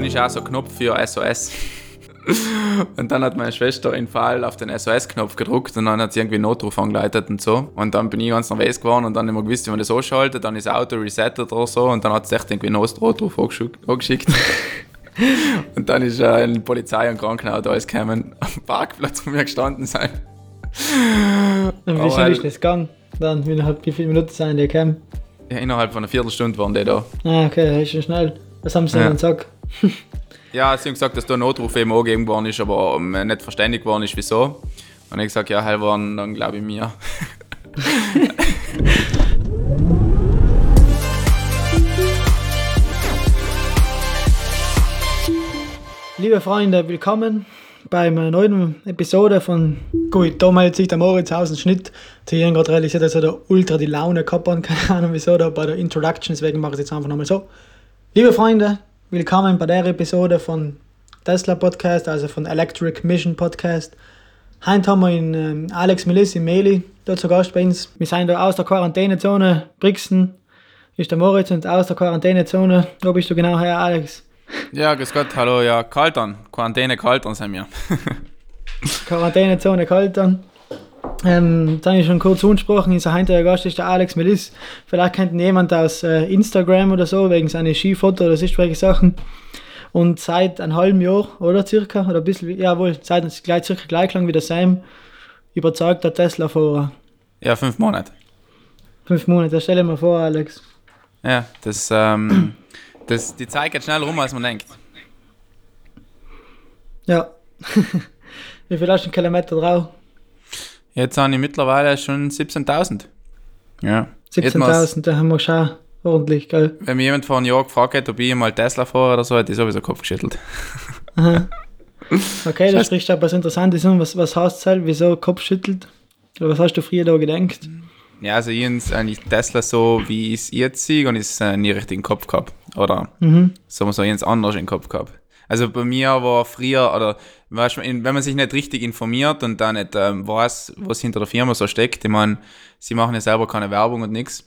dann ist auch so ein Knopf für SOS. Und dann hat meine Schwester in Fall auf den SOS-Knopf gedruckt und dann hat sie irgendwie Notruf angeleitet und so. Und dann bin ich ganz nervös geworden und dann immer gewusst, wie man das ausschaltet. Dann ist das Auto resettet oder so und dann hat es echt irgendwie einen Notruf angeschickt. und dann ist äh, eine Polizei und Krankenauto alles gekommen, am Parkplatz von mir gestanden sein. Und wie schnell ist das gegangen? Dann, innerhalb wie viele Minuten sind die gekommen? Ja, innerhalb von einer Viertelstunde waren die da. Ah, okay, das ist schon schnell. Was haben sie Ja. denn gesagt? Ja, sie haben gesagt, dass da ein Notruf eben angegeben worden ist, aber ähm, nicht verständigt worden ist, wieso. Und ich gesagt, ja, hell waren dann glaube ich mir. Liebe Freunde, willkommen bei einer neuen Episode von Gut, da meldet sich der Moritz aus dem Schnitt. Die haben gerade realisiert, dass er da ultra die Laune hat. Keine Ahnung wieso, da bei der Introduction, deswegen mache ich es jetzt einfach nochmal so. Liebe Freunde, willkommen bei der Episode von Tesla Podcast, also von Electric Mission Podcast. Heute haben wir in ähm, Alex Melis in Meli dort zu Gast bei uns. Wir sind da aus der Quarantänezone Brixen. Ist der Moritz und aus der Quarantänezone. Wo bist du genau her, Alex? Ja, grüß Gott, hallo, ja, Kaltern. Quarantäne Kaltern sind wir. Quarantänezone Kaltern. Ähm, dann habe ich schon kurz angesprochen, unser heutiger Gast ist der Alex Melis. Vielleicht kennt ihn jemand aus äh, Instagram oder so, wegen seiner Skifoto oder sonst welche Sachen. Und seit einem halben Jahr, oder circa, oder ein bisschen, jawohl, seit gleich circa gleich lang wie der Sam, überzeugter Tesla-Fahrer. Ja, fünf Monate. Fünf Monate, stell dir mal vor, Alex. Ja, das, ähm, das, die Zeit geht schneller rum, als man denkt. Ja. wie viel hast du einen Kilometer drauf? Jetzt habe ich mittlerweile schon 17.000. Ja. Hätte man's- 17.000, da haben wir schon ordentlich, gell? Wenn mir jemand vor einem Jahr gefragt hätte, ob ich mal Tesla fahre oder so, hätte ich sowieso Kopf geschüttelt. Aha. Okay, da sprichst du aber was Interessantes an. Was, was heißt das? Wieso Kopf schüttelt? Oder was hast du früher da gedacht? Ja, also ich habe eigentlich Tesla so, wie ich es jetzt sehe, und ich es äh, nie richtig im Kopf gehabt. Oder Mhm. so, ich habe es anders im Kopf gehabt. Also bei mir war früher, oder weißt wenn man sich nicht richtig informiert und dann nicht ähm, weiß, was hinter der Firma so steckt, ich meine, sie machen ja selber keine Werbung und nichts.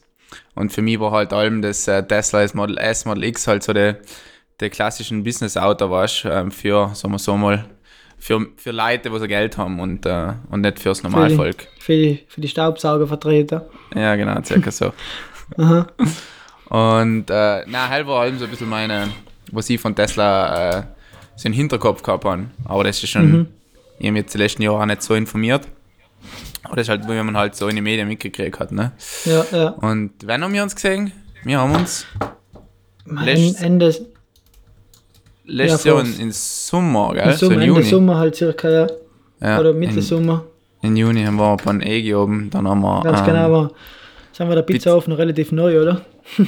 Und für mich war halt allem das äh, Tesla das Model S, Model X halt so der der klassischen Business-Auto, weißt ähm, für, sagen wir so mal, für, für Leute, die so Geld haben und, äh, und nicht fürs Normalvolk. Für die, für die Staubsaugervertreter. Ja, genau, circa so. Aha. Und äh, na, halt war allem so ein bisschen meine, was ich von Tesla äh, so im Hinterkopf gehabt habe. Aber das ist schon, Mhm. ich habe mich jetzt die letzten Jahre auch nicht so informiert. Aber das ist halt, wie man halt so in den Medien mitgekriegt hat. Ne? Ja, ja. Und wann haben wir uns gesehen? Wir haben uns Mein Letztes- Ende, letztes Ja, Jahr in, in Sommer, gell? im so Sommer, im Ende Juni. Sommer halt circa, ja. Ja, Oder Mitte in, Sommer. in Juni haben wir beim EG oben, dann haben wir. Ganz ähm, genau, aber sind wir der Pizzaofen noch relativ neu, oder?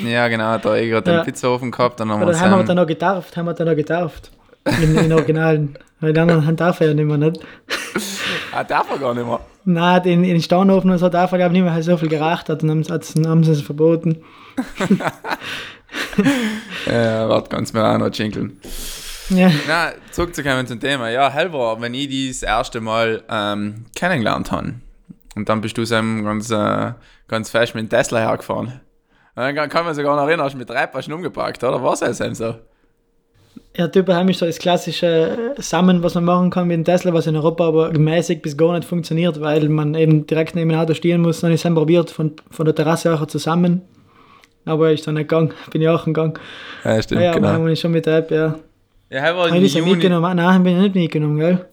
Ja, genau, der EG hat Ja. den Pizzaofen gehabt, dann haben wir Oder haben wir dann noch gedarft? Haben wir dann noch gedarft? In, in Originalen. Weil die anderen darf er ja nicht mehr, nicht? Ah, darf er gar nicht mehr. Nein, in, in den Staunofen und so darf er, glaube ich, nicht mehr, weil er so viel geraucht hat und haben, hat's- haben sie es verboten. Ja, warte, kannst mir auch noch jingeln. Ja. Na, zurückzukommen zum Thema. Ja, hell war, wenn ich die das erste Mal ähm, kennengelernt habe. Und dann bist du so ganz, äh, ganz fest mit dem Tesla hergefahren. Und dann kann- kann man sich gar noch erinnern, hast du mit drei Paschen umgepackt, oder? Was ist denn so? Ja, typisch ist so das klassische äh, Sammeln, was man machen kann mit dem Tesla, was in Europa aber mäßig bis gar nicht funktioniert, weil man eben direkt neben dem Auto stehen muss. Dann ist es probiert, von, von der Terrasse auch zusammen. Aber ist dann nicht gegangen, bin ich auch gegangen. Ja, stimmt, Ja, ja genau. haben wir schon mit der App, ja. Ja, hell war Habe im ja Juni, mitgenommen? Nein, bin ich nicht mitgenommen, gell?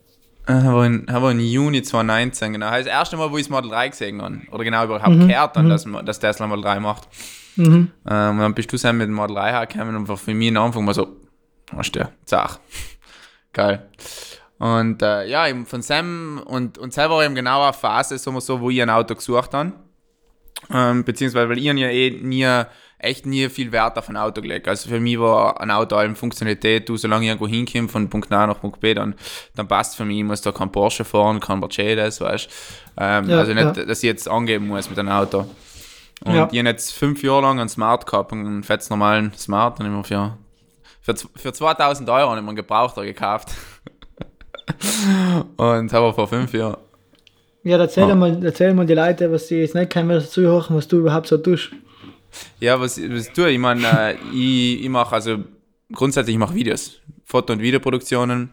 hell war in, hell war in Juni 2019, genau. Das erste Mal, wo ich das Model 3 gesehen habe. Oder genau überhaupt Mhm, gehört dann, dass, man- dass Tesla Model 3 macht. Mhm. Ähm, und dann bist du dann mit dem Model 3 hergekommen und war für mich am Anfang mal so, hast du, zach. Geil. Und äh, ja, eben von Sam und, und selber war eben genau eine Phase, wir so, wo ich ein Auto gesucht habe. Ähm, beziehungsweise, weil ich ja eh nie, echt nie viel Wert auf ein Auto gelegt. Also für mich war ein Auto allem Funktionalität, du, solange ich irgendwo hinkomme, von Punkt A nach Punkt B, dann, dann passt für mich. Ich muss da kein Porsche fahren, kein Mercedes, weißt ähm, Ja, Also nicht, ja. dass ich jetzt angeben muss mit einem Auto. Und Ja. ich habe jetzt fünf Jahre lang einen Smart gehabt, einen fetz normalen Smart, und immer für, für, für 2000 Euro habe ich mir einen Gebrauchter gekauft. und habe vor fünf Jahren. Ja, erzähl, Ah. mal, erzähl mal die Leute, was sie jetzt nicht kennen, was zuhören, was du überhaupt so tust. Ja, was, was tue ich? Ich meine, äh, ich, ich mache also grundsätzlich mache Videos, Foto- und Videoproduktionen.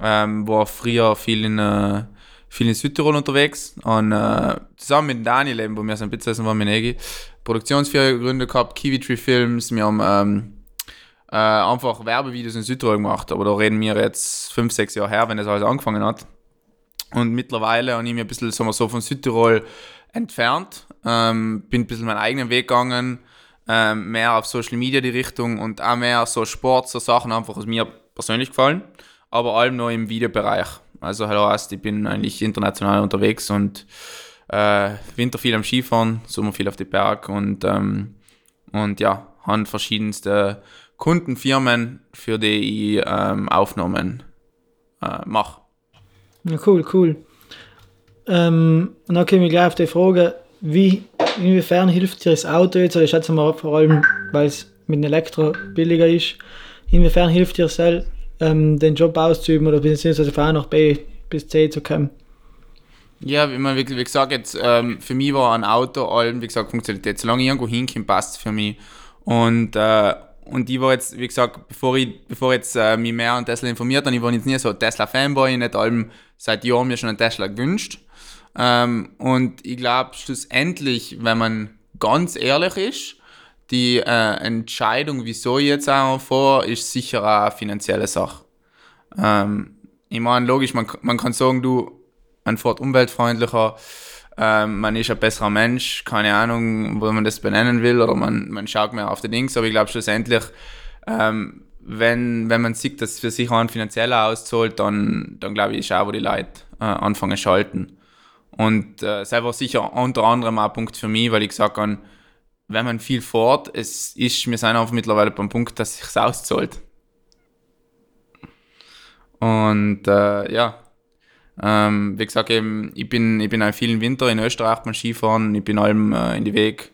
Ähm, war früher viel in, äh, viel in Südtirol unterwegs und äh, zusammen mit Daniel eben, wo wir so ein bisschen essen waren mit Egi, Produktionsfirma gegründet gehabt, Kiwi Tree Films, wir haben ähm, äh, einfach Werbevideos in Südtirol gemacht, aber da reden wir jetzt fünf, sechs Jahre her, wenn das alles angefangen hat. Und mittlerweile habe ich mich ein bisschen sagen wir so, von Südtirol entfernt, ähm, bin ein bisschen meinen eigenen Weg gegangen, ähm, mehr auf Social Media die Richtung und auch mehr so Sport, so Sachen einfach, was mir persönlich gefallen, aber allem noch im Videobereich. Also hallo heißt, ich bin eigentlich international unterwegs und äh, Winter viel am Skifahren, Sommer viel auf die Berg und, ähm, und ja, haben verschiedenste Kundenfirmen, für die ich ähm, Aufnahmen äh, mache. Ja, cool, cool. Ähm, und dann kommen wir gleich auf die Frage, wie, inwiefern hilft dir das Auto jetzt, oder ich schätze mal vor allem, weil es mit dem Elektro billiger ist, inwiefern hilft dir selbst, ähm, den Job auszuüben oder beziehungsweise von A nach B bis C zu kommen? Ja, wie, man, wie, wie gesagt, jetzt, ähm, für mich war ein Auto allem, wie gesagt, Funktionalität. Solange ich irgendwo hinkomme, passt es für mich. Und, äh, und ich war jetzt, wie gesagt, bevor ich, bevor jetzt äh, mich mehr an Tesla informiert habe, ich war jetzt nie so Tesla-Fanboy, nicht allem seit Jahren mir schon einen Tesla gewünscht. Ähm, und ich glaube, schlussendlich, wenn man ganz ehrlich ist, die äh, Entscheidung, wieso ich jetzt auch vor, ist sicher eine finanzielle Sache. Ähm, ich meine, logisch, man, man kann sagen, du, man fährt umweltfreundlicher, ähm, man ist ein besserer Mensch, keine Ahnung, wo man das benennen will, oder man, man schaut mehr auf die Dings, aber ich glaube schlussendlich, ähm, wenn, wenn man sieht, dass es für sich auch ein finanzieller auszahlt, dann, dann glaube ich, ist auch, wo die Leute äh, anfangen schalten. Und äh, selber sicher unter anderem auch ein Punkt für mich, weil ich gesagt habe, wenn man viel fährt, es ist, wir sind einfach mittlerweile beim Punkt, dass es sich auszahlt. Und äh, ja, ähm, wie gesagt, eben, ich bin, ich bin auch vielen Winter in Österreich beim Skifahren, ich bin allem äh, in die Weg,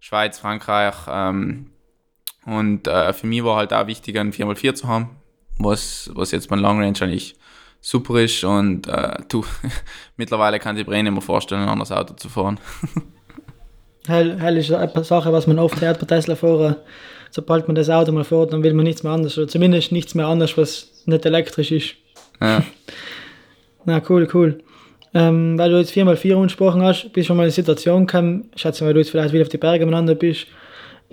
Schweiz, Frankreich. Ähm, und äh, für mich war halt auch wichtig, ein 4x4 zu haben, was, was jetzt beim Long Range eigentlich super ist. Und äh, du, mittlerweile kann ich mir nicht mehr vorstellen, ein anderes Auto zu fahren. Hell, hell ist eine Sache, was man oft hört bei Tesla-Fahrern. Sobald man das Auto mal fährt, dann will man nichts mehr anders. Oder zumindest nichts mehr anders, was nicht elektrisch ist. Ja. Na, cool, cool. Ähm, weil du jetzt 4x4 angesprochen hast, bist du schon mal in eine Situation gekommen, schätze weil du jetzt vielleicht wieder auf die Berge miteinander bist,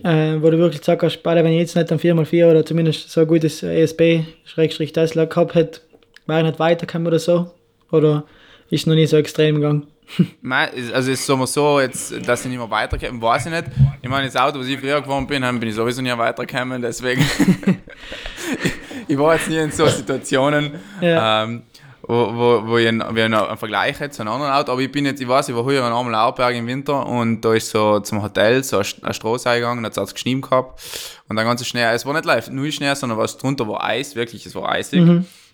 äh, wo du wirklich gesagt hast, beide, wenn ich jetzt nicht ein 4x4 oder zumindest so ein gutes ESP-Tesla gehabt hätte, wäre ich nicht weitergekommen oder so? Oder ist es noch nie so extrem gegangen? Nein, also ist es so, jetzt, dass ich nicht mehr weiterkomme, weiß ich nicht. Ich meine, das Auto, was ich früher gefahren bin, bin ich sowieso nie weitergekommen, deswegen. ich war jetzt nie in so Situationen, Ja. ähm, wo, wo, wo ich einen, ich einen Vergleich hätte zu einem anderen Auto. Aber ich bin jetzt, ich weiß, ich war früher an einem Laubberg im Winter und da ist so zum Hotel so eine eine Straße eingegangen, da hat es geschnien gehabt. Und dann ganze Schnee, es war nicht live, nur Schnee, sondern was drunter war Eis, wirklich, es war eisig.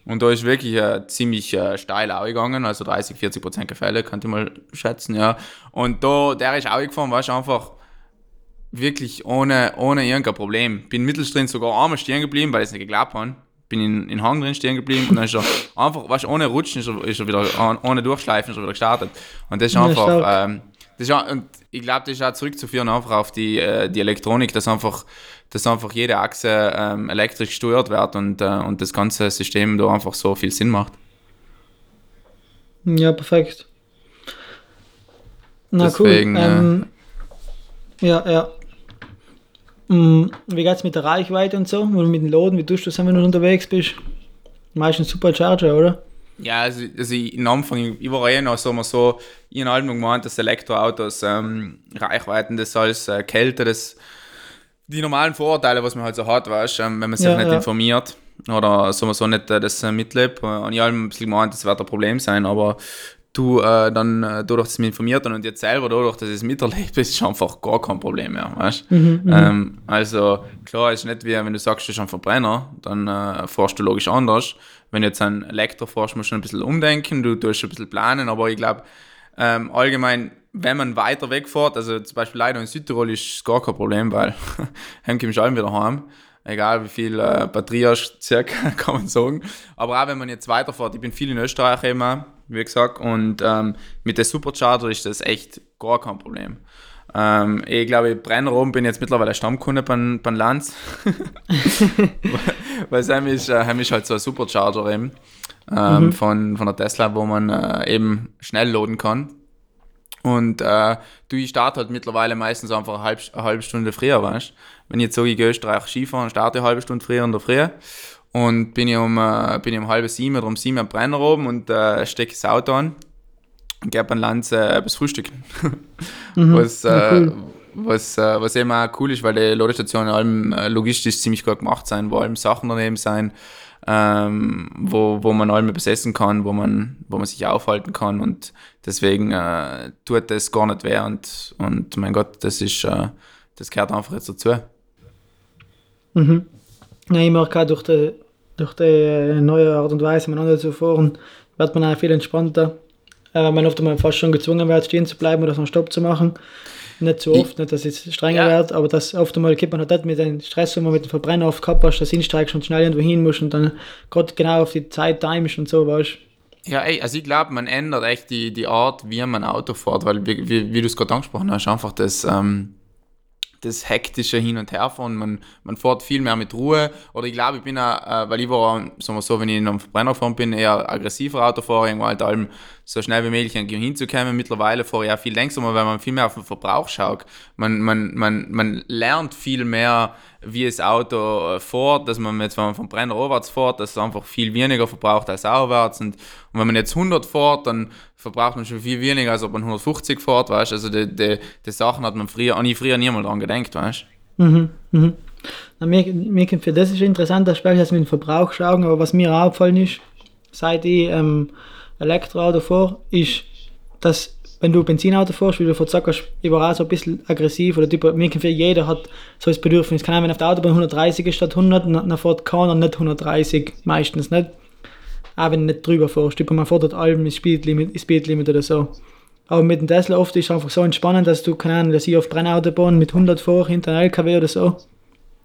Und da ist wirklich äh, ziemlich äh, steil aufgegangen, also 30, 40 Prozent Gefälle, könnte ich mal schätzen, ja. Und da, der ist aufgefahren, war einfach wirklich ohne, ohne irgendein Problem. Bin mittendrin sogar einmal stehen geblieben, weil ich es nicht geglaubt habe. Bin in, in Hang drin stehen geblieben und dann ist er einfach, weißt, du, ohne Rutschen ist er, ist er wieder, ohne Durchschleifen ist er wieder gestartet. Und das ist einfach, ähm, das ist, und ich glaube, das ist auch zurückzuführen einfach auf die, äh, die Elektronik, dass einfach, dass einfach jede Achse ähm, elektrisch gesteuert wird und, äh, und das ganze System da einfach so viel Sinn macht. Ja, perfekt. Na Deswegen, cool. Ähm, ja, ja. Mm, Wie geht's mit der Reichweite und so? Oder mit den Laden? Wie tust du das, wenn du unterwegs bist? Meistens Supercharger, oder? Ja, also, also ich, am Anfang, ich, ich war eh noch so, mal so ich habe allem gemeint, dass Elektroautos ähm, Reichweiten, das als äh, Kälte, das die normalen Vorurteile, was man halt so hat, weißt, ähm, wenn man sich Ja, nicht ja. informiert oder so, so nicht äh, das äh, mitlebt. Äh, Und ich habe ein bisschen gemeint, das wird ein Problem sein, aber du äh, dann, äh, dadurch, dass ich mich informiert habe und jetzt selber dadurch, dass ich es miterlebt, ist es einfach gar kein Problem mehr, weißt ähm, Also klar, ist nicht wie wenn du sagst, du bist ein Verbrenner, dann äh, fährst du logisch anders. Wenn du jetzt ein Elektro fährst, musst du ein bisschen umdenken, du tust ein bisschen planen, aber ich glaube, ähm, allgemein, wenn man weiter wegfährt, also zum Beispiel leider in Südtirol ist es gar kein Problem, weil dann kommst du allem wieder heim. Egal wie viel äh, Batterie hast, circa, kann man sagen. Aber auch wenn man jetzt weiterfährt, ich bin viel in Österreich auch, wie gesagt, und ähm, mit der Supercharger ist das echt gar kein Problem. Ähm, ich glaube, Brennrom bin jetzt mittlerweile Stammkunde beim, beim Lanz. Weil Sam ist, äh, ist halt so ein Supercharger eben ähm, mhm. von, von der Tesla, wo man äh, eben schnell laden kann. Und äh, du, ich starte halt mittlerweile meistens einfach eine halbe, eine halbe Stunde früher, weißt Wenn ich jetzt so in Österreich Skifahren, starte ich eine halbe Stunde früher in der Früh und bin ich um, äh, bin ich um halb sieben oder um sieben am Brenner oben und äh, stecke das Auto an und gehe beim Lanz äh, bis Frühstücken. mhm, was, äh, cool. was, äh, was eben auch cool ist, weil die Ladestationen allem äh, logistisch ziemlich gut gemacht sind, wo allem Sachen daneben sein ähm, wo, wo man allem besessen kann, wo man, wo man sich aufhalten kann und deswegen äh, tut das gar nicht weh und, und mein Gott, das ist, äh, das gehört einfach jetzt dazu. Mhm. Ja, ich merke auch durch die, durch die neue Art und Weise, miteinander zu fahren, wird man auch viel entspannter. Äh, man oft mal fast schon gezwungen wird, stehen zu bleiben oder so einen Stopp zu machen. Nicht zu oft, nicht, dass es strenger ja. wird, aber das oft einmal gibt man halt nicht mit dem Stress, wenn man mit dem Verbrenner auf gehabt hast, dass hinsteigst und schnell irgendwo hin musst und dann gerade genau auf die Zeit timest und so, weißt ja, ey, also ich glaube, man ändert echt die, die Art, wie man Auto fährt, weil, wie, wie, wie du es gerade angesprochen hast, einfach das, ähm, das hektische Hin- und Herfahren. Man, man fährt viel mehr mit Ruhe. Oder ich glaube, ich bin auch, äh, weil ich war, sagen wir so, wenn ich in einem Verbrenner gefahren bin, eher aggressiver Autofahrer, irgendwo halt allem so schnell wie möglich hinzukommen. Mittlerweile fahre ich auch viel langsamer, weil man viel mehr auf den Verbrauch schaut. Man, man, man, man lernt viel mehr, wie das Auto äh, fährt, dass man jetzt, wenn man vom Brenner aufwärts fährt, dass es einfach viel weniger verbraucht als aufwärts. Und, und wenn man jetzt 100 fährt, dann verbraucht man schon viel weniger, als ob man 150 fährt, weißt Also die, die, die Sachen hat man früher, an ich früher niemals dran gedacht, weißt Mhm, mhm. Na, mir, mir für das ist Aspekt, dass wir den Verbrauch schauen, aber was mir aufgefallen ist, seit ich ähm, Elektroauto fahre, ist, dass wenn du Benzinauto fährst, wie du vor sagst, ich war auch so ein bisschen aggressiv oder typ, mir für jeder hat so das Bedürfnis. Kann wenn auf der Autobahn 130 ist statt 100, dann fährt keiner nicht 130, meistens nicht. Auch wenn du nicht drüber fährst. Typ, man fährt dort allem das Speedlimit, Speedlimit oder so. Aber mit dem Tesla oft ist es einfach so entspannend, dass du, keine Ahnung, dass ich auf Brennautobahn mit 100 fahre hinter einem LKW oder so,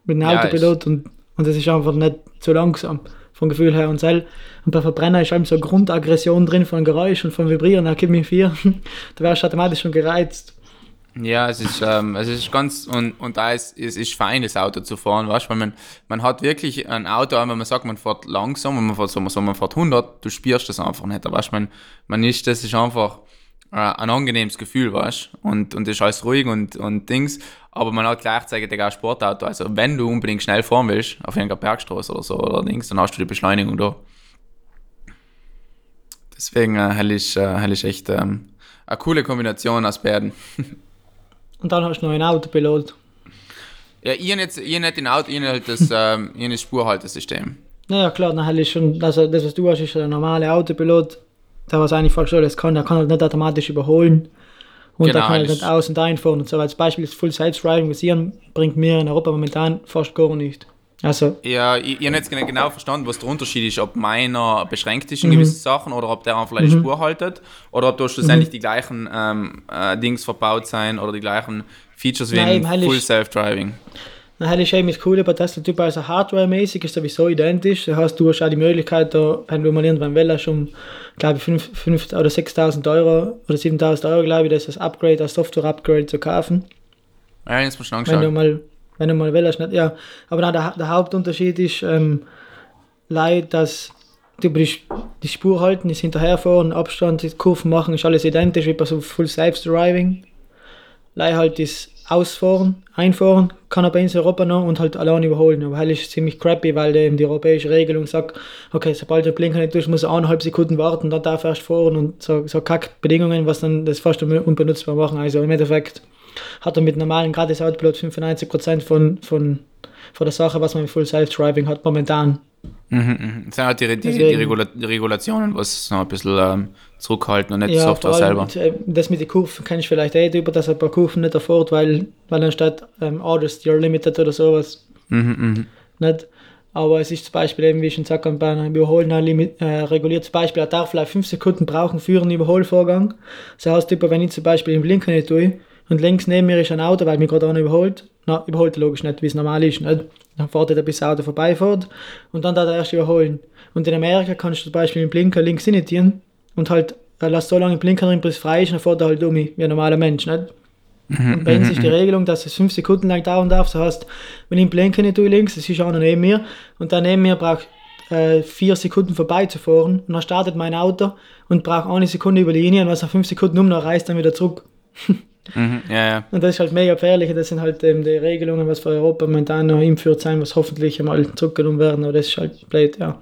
mit einem ja, Autopilot und, und das ist einfach nicht so langsam vom Gefühl her. Und, sel, und bei Verbrenner ist einfach so eine Grundaggression drin von Geräusch und von Vibrieren, da gibt mir vier, da wärst du automatisch schon gereizt. Ja, es ist, ähm, es ist ganz, und, und da ist es ist fein, das Auto zu fahren, weißt weil man, man hat wirklich ein Auto, wenn man sagt, man fährt langsam, wenn man fährt, so, man fährt 100, du spürst das einfach nicht, weißt man, man ist, das ist einfach äh, ein angenehmes Gefühl, weißt und, und das ist alles ruhig und, und Dings, aber man hat gleichzeitig auch ein Sportauto. Also wenn du unbedingt schnell fahren willst, auf irgendeiner Bergstraße oder so oder Dings, dann hast du die Beschleunigung da. Deswegen äh, hell ist, äh, hell ist echt ähm, eine coole Kombination aus beiden. Und dann hast du noch ein Autopilot. Ja, ihr nicht, ihr nicht ein Auto, ihr nicht das, ähm, ihr Spurhaltesystem. Ja, klar, dann ist schon, also das, was du hast, ist ein normaler Autopilot. Da was eigentlich falsch das kann, der kann halt nicht automatisch überholen. Und genau, da kann ich nicht aus- und einfahren und so. Als Beispiel ist Full Self-Driving visieren, bringt mir in Europa momentan fast gar nicht. Also, ja, ich, ich habe jetzt genau verstanden, was der Unterschied ist, ob meiner beschränkt ist in mhm. gewissen Sachen oder ob der einfach mhm. Spur haltet oder ob da schlussendlich mhm. die gleichen ähm, äh, Dings verbaut sein oder die gleichen Features wie Nein, in Full Self-Driving. Dann hätte ich eben das Coole bei Tesla Typ, also hardware-mäßig ist sowieso identisch. Das heißt, du hast auch die Möglichkeit, da, wenn du mal irgendwann willst, um, glaube ich, 5, 5 oder 6.000 Euro oder 7.000 Euro, glaube ich, das ist das Upgrade, das Software-Upgrade zu kaufen. Ja, jetzt muss ich Wenn du mal, wenn du mal willst, nicht, ja. Aber dann der, der Hauptunterschied ist, ähm, leid, dass du die, die Spur halten, das hinterherfahren, Abstand, die Kurven machen, ist alles identisch wie bei so Full Self-Driving. Leih halt das ausfahren, einfahren, kann er bei uns in Europa noch und halt allein überholen. Aber halt ist ziemlich crappy, weil eben die europäische Regelung sagt, okay, sobald der Blinker nicht durch, muss er eineinhalb Sekunden warten, dann darf er erst fahren und so, so Kackbedingungen, was dann das fast unbenutzbar machen. Also im Endeffekt hat er mit normalen gratis Autopilot 95% von, von, von der Sache, was man mit Full Self-Driving hat, momentan. Mhm, mhm. Das sind halt die, die, die, Regula die Regulationen, was noch ein bisschen ähm, zurückhalten und nicht ja, die Software selber. Mit, äh, das mit den Kurven kann ich vielleicht eh über, dass ein paar Kurven nicht erfordert, weil, weil anstatt ähm, Orders You're Limited oder sowas. Mhm, mh. Nicht? Aber es ist zum Beispiel eben, wie ich schon gesagt habe, bei einem Überholen ein Limit, äh, reguliertes Beispiel, er darf vielleicht 5 Sekunden brauchen für einen Überholvorgang. Das heißt, wenn ich zum Beispiel im Blinker nicht tue und links neben mir ist ein Auto, weil mich gerade einer überholt, na, überholt er logisch nicht, wie es normal ist. Nicht? Dann fährt er, bis das Auto vorbeifährt und dann darf er erst überholen. Und in Amerika kannst du zum Beispiel im Blinker links initiieren und halt er lässt so lange Blinker drin, bis es frei ist, dann fährt er halt um, wie ein normaler Mensch. Nicht? Und bei uns ist die Regelung, dass es fünf Sekunden lang dauern darf. Das heißt, wenn ich im Blinken nicht tue links, es ist einer neben mir und der neben mir braucht äh, vier Sekunden vorbeizufahren und dann startet mein Auto und braucht eine Sekunde über die Linie und was er fünf Sekunden um, dann reist dann wieder zurück. Mhm, ja, ja. Und das ist halt mega gefährlich. Das sind halt eben die Regelungen, was für Europa momentan noch einführt sein, was hoffentlich einmal zurückgenommen werden. Aber das ist halt blöd, ja.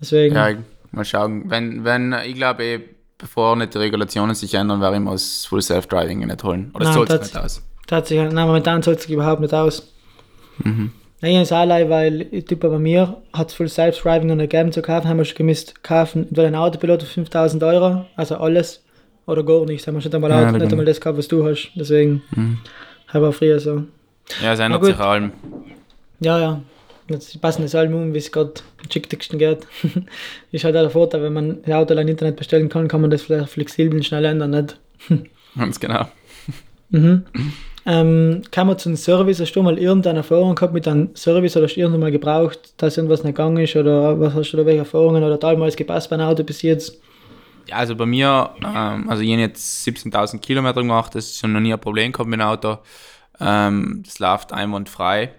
Deswegen. Ja, mal schauen. Wenn, wenn, ich glaube, eh, bevor nicht die Regulationen sich ändern, werde ich mal das Full Self-Driving nicht holen. Oder soll es nicht aus? Tatsächlich, nein, momentan zahlt sich überhaupt nicht aus. Mhm. Nein, ist allein, weil Typ bei mir hat es Full Self-Driving nicht gegeben zu kaufen, haben wir schon gemisst kaufen, entweder ein Autopilot für 5000 Euro, also alles, oder gar nichts. Haben wir schon einmal Ja, Auto, da nicht einmal das gehabt, was du hast. Deswegen Mhm. habe ich auch früher so. Ja, es ändert sich allem. Ja, ja. Jetzt passen das allem um, wie es gerade am schicksten geht. ist halt auch der Vorteil, wenn man ein Auto im Internet bestellen kann, kann man das vielleicht flexibel und schnell ändern, nicht? Ganz genau. Mhm. Ähm, kann man zu einem Service, hast du mal irgendeine Erfahrung gehabt mit einem Service oder hast du irgendwann mal gebraucht, dass irgendwas nicht gegangen ist oder was hast du da welche Erfahrungen oder damals gepasst bei einem Auto bis jetzt? Ja, also bei mir, ähm, also ich habe jetzt 17.000 Kilometer gemacht, das ist schon noch nie ein Problem gehabt mit dem Auto. Ähm, das läuft einwandfrei.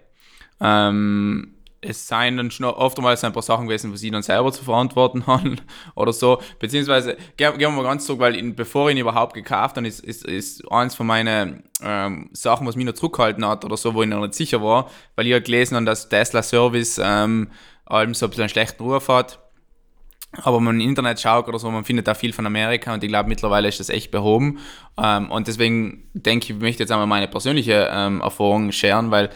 Ähm, es seien dann schon oftmals ein paar Sachen gewesen, was ich dann selber zu verantworten habe oder so. Beziehungsweise, gehen, gehen wir mal ganz zurück, weil ihn, bevor ich ihn überhaupt gekauft habe, ist, ist, ist eins von meinen ähm, Sachen, was mich noch zurückgehalten hat oder so, wo ich noch nicht sicher war, weil ich halt gelesen habe, dass Tesla Service ähm, allem so ein bisschen einen schlechten Ruf hat. Aber wenn man im Internet schaut oder so, man findet da viel von Amerika und ich glaube, mittlerweile ist das echt behoben. Ähm, und deswegen denke ich, ich möchte jetzt einmal meine persönliche ähm, Erfahrung scheren, weil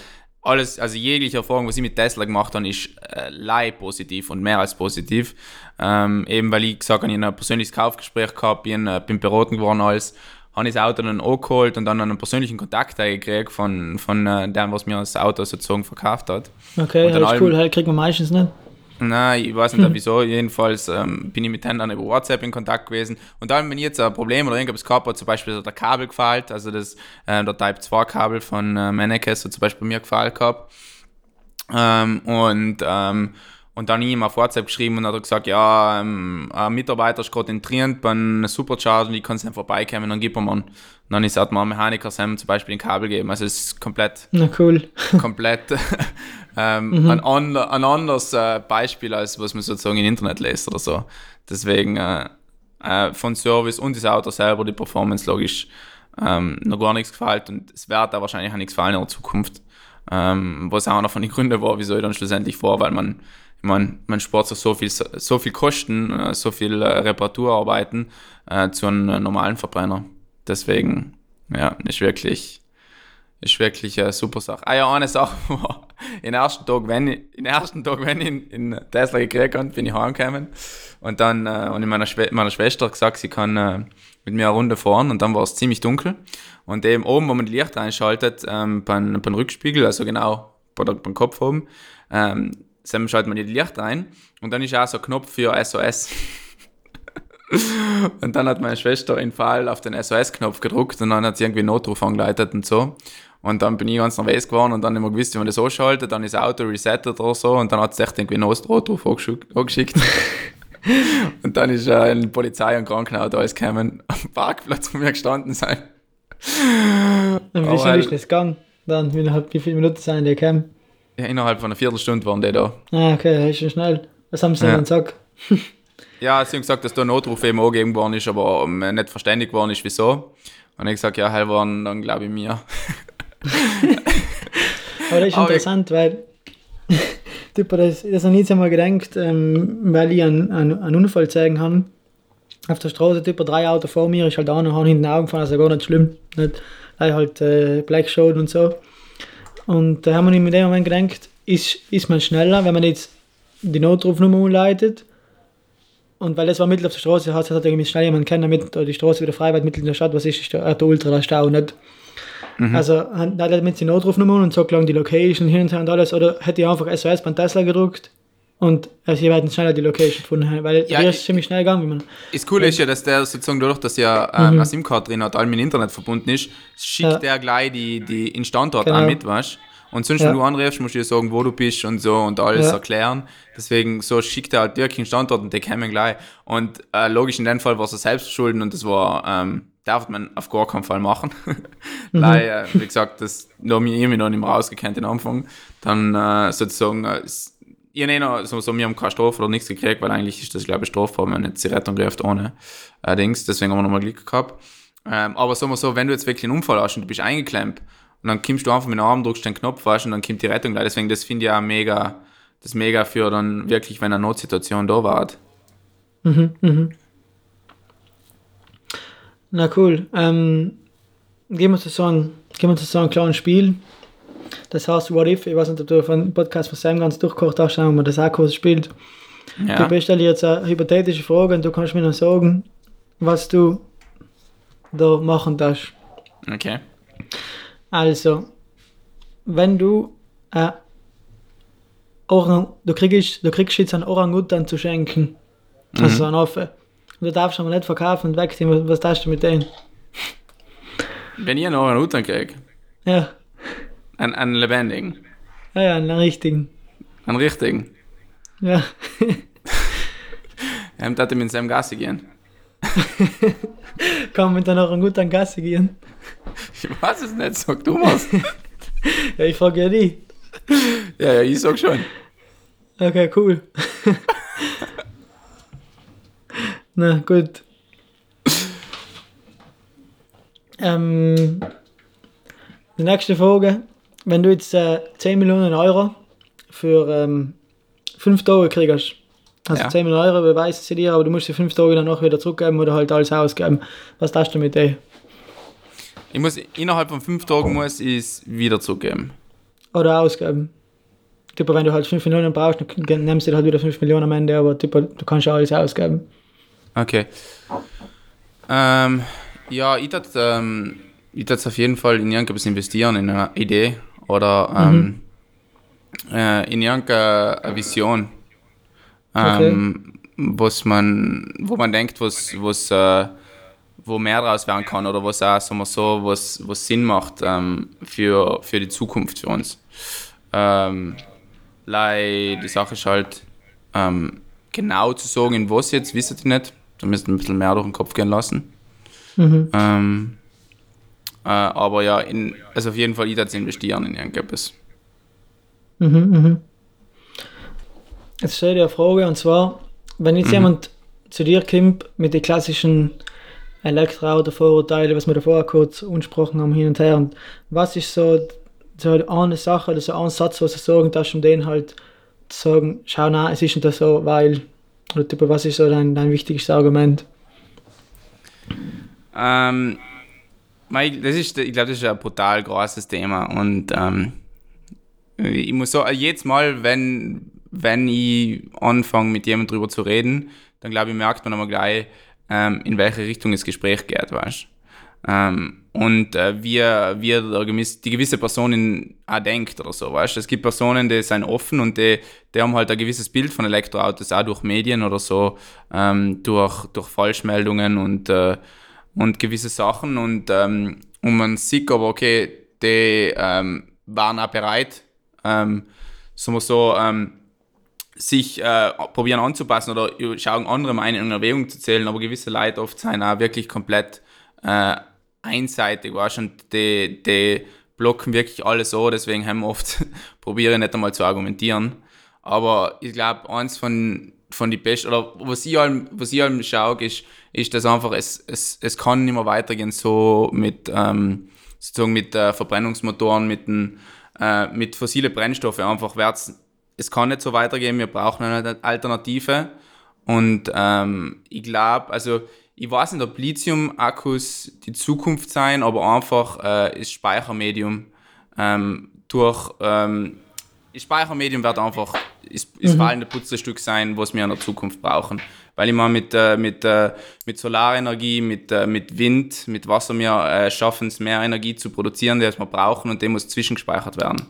alles, also jegliche Erfahrung, was ich mit Tesla gemacht habe, ist äh, leih positiv und mehr als positiv. Ähm, eben weil ich gesagt habe, ich habe ein persönliches Kaufgespräch gehabt, bin, äh, bin beraten geworden als, habe ich das Auto dann angeholt und dann einen persönlichen Kontakt gekriegt von, von äh, dem, was mir das Auto sozusagen verkauft hat. Okay, Und das ist allem- cool, halt kriegt man meistens nicht. Nein, ich weiß nicht wieso. Jedenfalls ähm, bin ich mit denen dann über WhatsApp in Kontakt gewesen. Und dann, wenn ich jetzt ein Problem oder irgendwas gehabt habe, zum Beispiel hat der Kabel gefällt, also das, äh, der Type 2 Kabel von äh, Menneke hat zum Beispiel bei mir gefällt gehabt. Ähm, und, ähm, und dann ihm auf WhatsApp geschrieben und hat er gesagt, ja, ähm, ein Mitarbeiter ist gerade in Trient beim Supercharge und ich kann Sam vorbeikommen, dann gib ihm an. Und dann ist hat man Mechaniker Sam zum Beispiel ein Kabel geben. Also es ist komplett Na cool. komplett ähm, ein, ander, ein anderes äh, Beispiel, als was man sozusagen im Internet liest oder so. Deswegen äh, äh, von Service und das Auto selber, die Performance logisch ähm, noch gar nichts gefällt und es wird da wahrscheinlich auch nichts gefallen in der Zukunft. Ähm, was auch einer von den Gründen war, wieso ich dann schlussendlich vor, weil man, ich mein, man spart sich so viel, so viel Kosten, äh, so viel äh, Reparaturarbeiten äh, zu einem äh, normalen Verbrenner. Deswegen, ja, ist wirklich, ist wirklich eine super Sache. Ah ja, eine Sache war, den ersten Tag, wenn ich, den ersten Tag, wenn ich in, in Tesla gekriegt habe, bin ich heimgekommen. Und dann, äh, und ich meiner, Schwe meiner Schwester gesagt, sie kann äh, mit mir eine Runde fahren und dann war es ziemlich dunkel. Und eben oben, wo man die Lichter einschaltet, ähm, beim, beim Rückspiegel, also genau beim Kopf oben, ähm, dann schaltet man die Lichter ein und dann ist auch so ein Knopf für SOS. Und dann hat meine Schwester in Fall auf den SOS-Knopf gedruckt und dann hat sie irgendwie einen Notruf angeleitet und so. Und dann bin ich ganz nervös geworden und dann immer gewusst, wie man das ausschaltet, dann ist das Auto resettet oder so und dann hat es echt irgendwie einen Notruf angeschickt. und dann ist äh, eine Polizei und Krankenauto alles gekommen, am Parkplatz, wo wir gestanden sind. Und wie schnell halt- ist das gegangen? Dann, wie, wie viele Minuten sind die gekommen? Ja, innerhalb von einer Viertelstunde waren die da. Ah, okay, das ist schon schnell. Was haben sie Ja. denn gesagt? Ja, sie haben gesagt, dass da ein Notruf eben angegeben worden ist, aber ähm, nicht verständigt worden ist, wieso. Und ich gesagt, ja, hell waren dann, glaube ich, mir. Aber das ist Aber ich- interessant, weil Typ, das, das habe ich jetzt einmal gedacht, ähm, weil ich einen, einen, einen Unfall zeigen habe. Auf der Straße, typ, drei Autos vor mir, ist halt einer hat hinten Augen gefahren, also gar nicht schlimm. Nicht, weil halt äh, Black Showed und so. Und da haben wir in dem Moment gedacht, ist, ist man schneller, wenn man jetzt die Notrufnummer umleitet. Und weil das war mitten auf der Straße, hat hat irgendwie schnell jemand kennen, damit da die Straße wieder frei wird, mitten in der Stadt, was ist, der, der Ultra, der Stau, nicht? Also hat er mit die Notrufnummer und so lang die Location hin und her und alles, oder hätte ich einfach SOS beim Tesla gedruckt und also sie hätten schneller die Location gefunden, weil Ja, ja, ist ich- ziemlich schnell gegangen, wie man. Das Coole ist ja, dass der sozusagen dadurch, dass ja ähm, eine SIM-Card drin hat, allem mit Internet verbunden ist, schickt Ja. der gleich die, die in Standort Genau. auch mit, weißt Und sonst, Ja. wenn du anrufst, musst du dir sagen, wo du bist und so und alles Ja. erklären. Deswegen so schickt er halt wirklich einen Standort und die kommen gleich. Und äh, logisch in dem Fall war es selbst verschulden und das war ähm, darf man auf gar keinen Fall machen. Weil, äh, wie gesagt, das da mich irgendwie noch nicht mehr rausgekannt am Anfang. Dann äh, sozusagen, äh, ich habe noch, so, wir haben keine Strafe oder nichts gekriegt, weil eigentlich ist das, glaube ich, strafbar, wenn man nicht die Rettung greift ohne äh, Dings. Deswegen haben wir nochmal Glück gehabt. Ähm, aber sagen wir so, wenn du jetzt wirklich einen Unfall hast und du bist eingeklemmt und dann kommst du einfach mit dem Arm, drückst den Knopf, weißt, und dann kommt die Rettung gleich. Deswegen, das finde ich auch mega, das mega für dann wirklich, wenn eine Notsituation da war. Mhm, mhm. Na cool. Ähm, gehen wir zu so einem, gehen wir zu so einem kleinen Spiel. Das heißt What If. Ich weiß nicht, ob du von Podcast von Sam ganz durchgekocht hast, wenn man das auch kurz spielt. Ja. Du stelle jetzt eine hypothetische Frage und du kannst mir noch sagen, was du da machen darfst. Okay. Also, wenn du äh, Orang, du kriegst, du kriegst jetzt einen Orangutan zu schenken, also mhm. einen Affe. Und du darfst ihn nicht verkaufen und wegziehen. Was darfst du mit denen? Wenn ich einen Orangutan kriege? Ja. Einen, einen lebendigen? Ja, ja, einen richtigen. Einen richtigen? Ja. ja, ich mit seinem Gassi gehen. Man mit einem Orangutan Gassi gehen? Ich weiß es nicht, sag du was. ja, ich frage ja die. Ja, ja, ich sag schon. Okay, cool. Na gut. Ähm, die nächste Frage. Wenn du jetzt äh, 10 Millionen Euro für ähm, 5 Tage kriegst, also ja. 10 Millionen Euro beweisen sie dir, aber du musst sie 5 Tage danach wieder zurückgeben oder halt alles ausgeben. Was darfst du mit denen? Ich muss innerhalb von 5 Tagen muss ich es wieder zurückgeben. Oder ausgeben. Tipo, wenn du halt 5 Millionen brauchst, dann nimmst du halt wieder 5 Millionen am Ende, aber tipo, du kannst ja alles ausgeben. Okay. Ähm, ja, ich würde ähm, auf jeden Fall in irgendwas investieren, in eine Idee oder ähm, mhm. äh, in irgendeine Vision. Ähm, okay. was man, wo man denkt, was, was äh, wo mehr draus werden kann oder was auch, sagen wir so, was, was Sinn macht ähm, für, für die Zukunft für uns. Ähm, die Sache ist halt, ähm, genau zu sagen, in was jetzt, wisst ihr nicht. Da müsst ihr ein bisschen mehr durch den Kopf gehen lassen. Mhm. Äh, aber ja, in, also auf jeden Fall, ich würde investieren in irgendetwas. Mhm, mhm. Jetzt stelle ich eine Frage, und zwar, wenn jetzt mhm. jemand zu dir kommt mit den klassischen Elektroauto-Vorurteilen, was wir davor kurz angesprochen haben, hin und her, und was ist so, so eine Sache oder so ein Satz, was du sagen darfst, um den halt zu sagen, schau na, es ist nicht so, weil oder typ, was ist so dein, dein wichtigstes Argument? Ähm, das ist, ich glaube, das ist ein brutal großes Thema und ähm, ich muss sagen, jedes Mal, wenn, wenn ich anfange, mit jemandem drüber zu reden, dann glaube ich, merkt man aber gleich, ähm, in welche Richtung das Gespräch geht, weißt? Ähm, und äh, wie, wie die gewisse Person in, auch denkt oder so, weißt? Es gibt Personen, die sind offen und die, die haben halt ein gewisses Bild von Elektroautos, auch durch Medien oder so, ähm, durch, durch Falschmeldungen und, äh, und gewisse Sachen und, ähm, und man sieht aber, okay, die ähm, waren auch bereit, ähm, sagen wir so, ähm, sich äh, probieren anzupassen oder schauen andere Meinungen in Erwägung zu zählen, aber gewisse Leute oft sind auch wirklich komplett äh, einseitig, weißt und die, die blocken wirklich alles so, deswegen haben wir oft probiere nicht einmal zu argumentieren. Aber ich glaube, eins von, von die besten, oder was ich allem, was ich allem schaue, ist, ist, dass einfach es, es, es kann nicht mehr weitergehen so mit, ähm, sozusagen mit äh, Verbrennungsmotoren, mit, äh, mit fossile Brennstoffe einfach wird's, es kann nicht so weitergehen, wir brauchen eine Alternative. Und ähm, ich glaube, also ich weiß nicht, ob Lithium-Akkus die Zukunft sein, aber einfach äh, das Speichermedium ähm, durch ähm, das Speichermedium wird einfach das, das mhm. fallende Putzstück sein, was wir in der Zukunft brauchen. Weil ich meine, mit, äh, mit, äh, mit Solarenergie, mit, äh, mit Wind, mit Wasser, wir äh, schaffen es, mehr Energie zu produzieren, als wir brauchen und dem muss zwischengespeichert werden.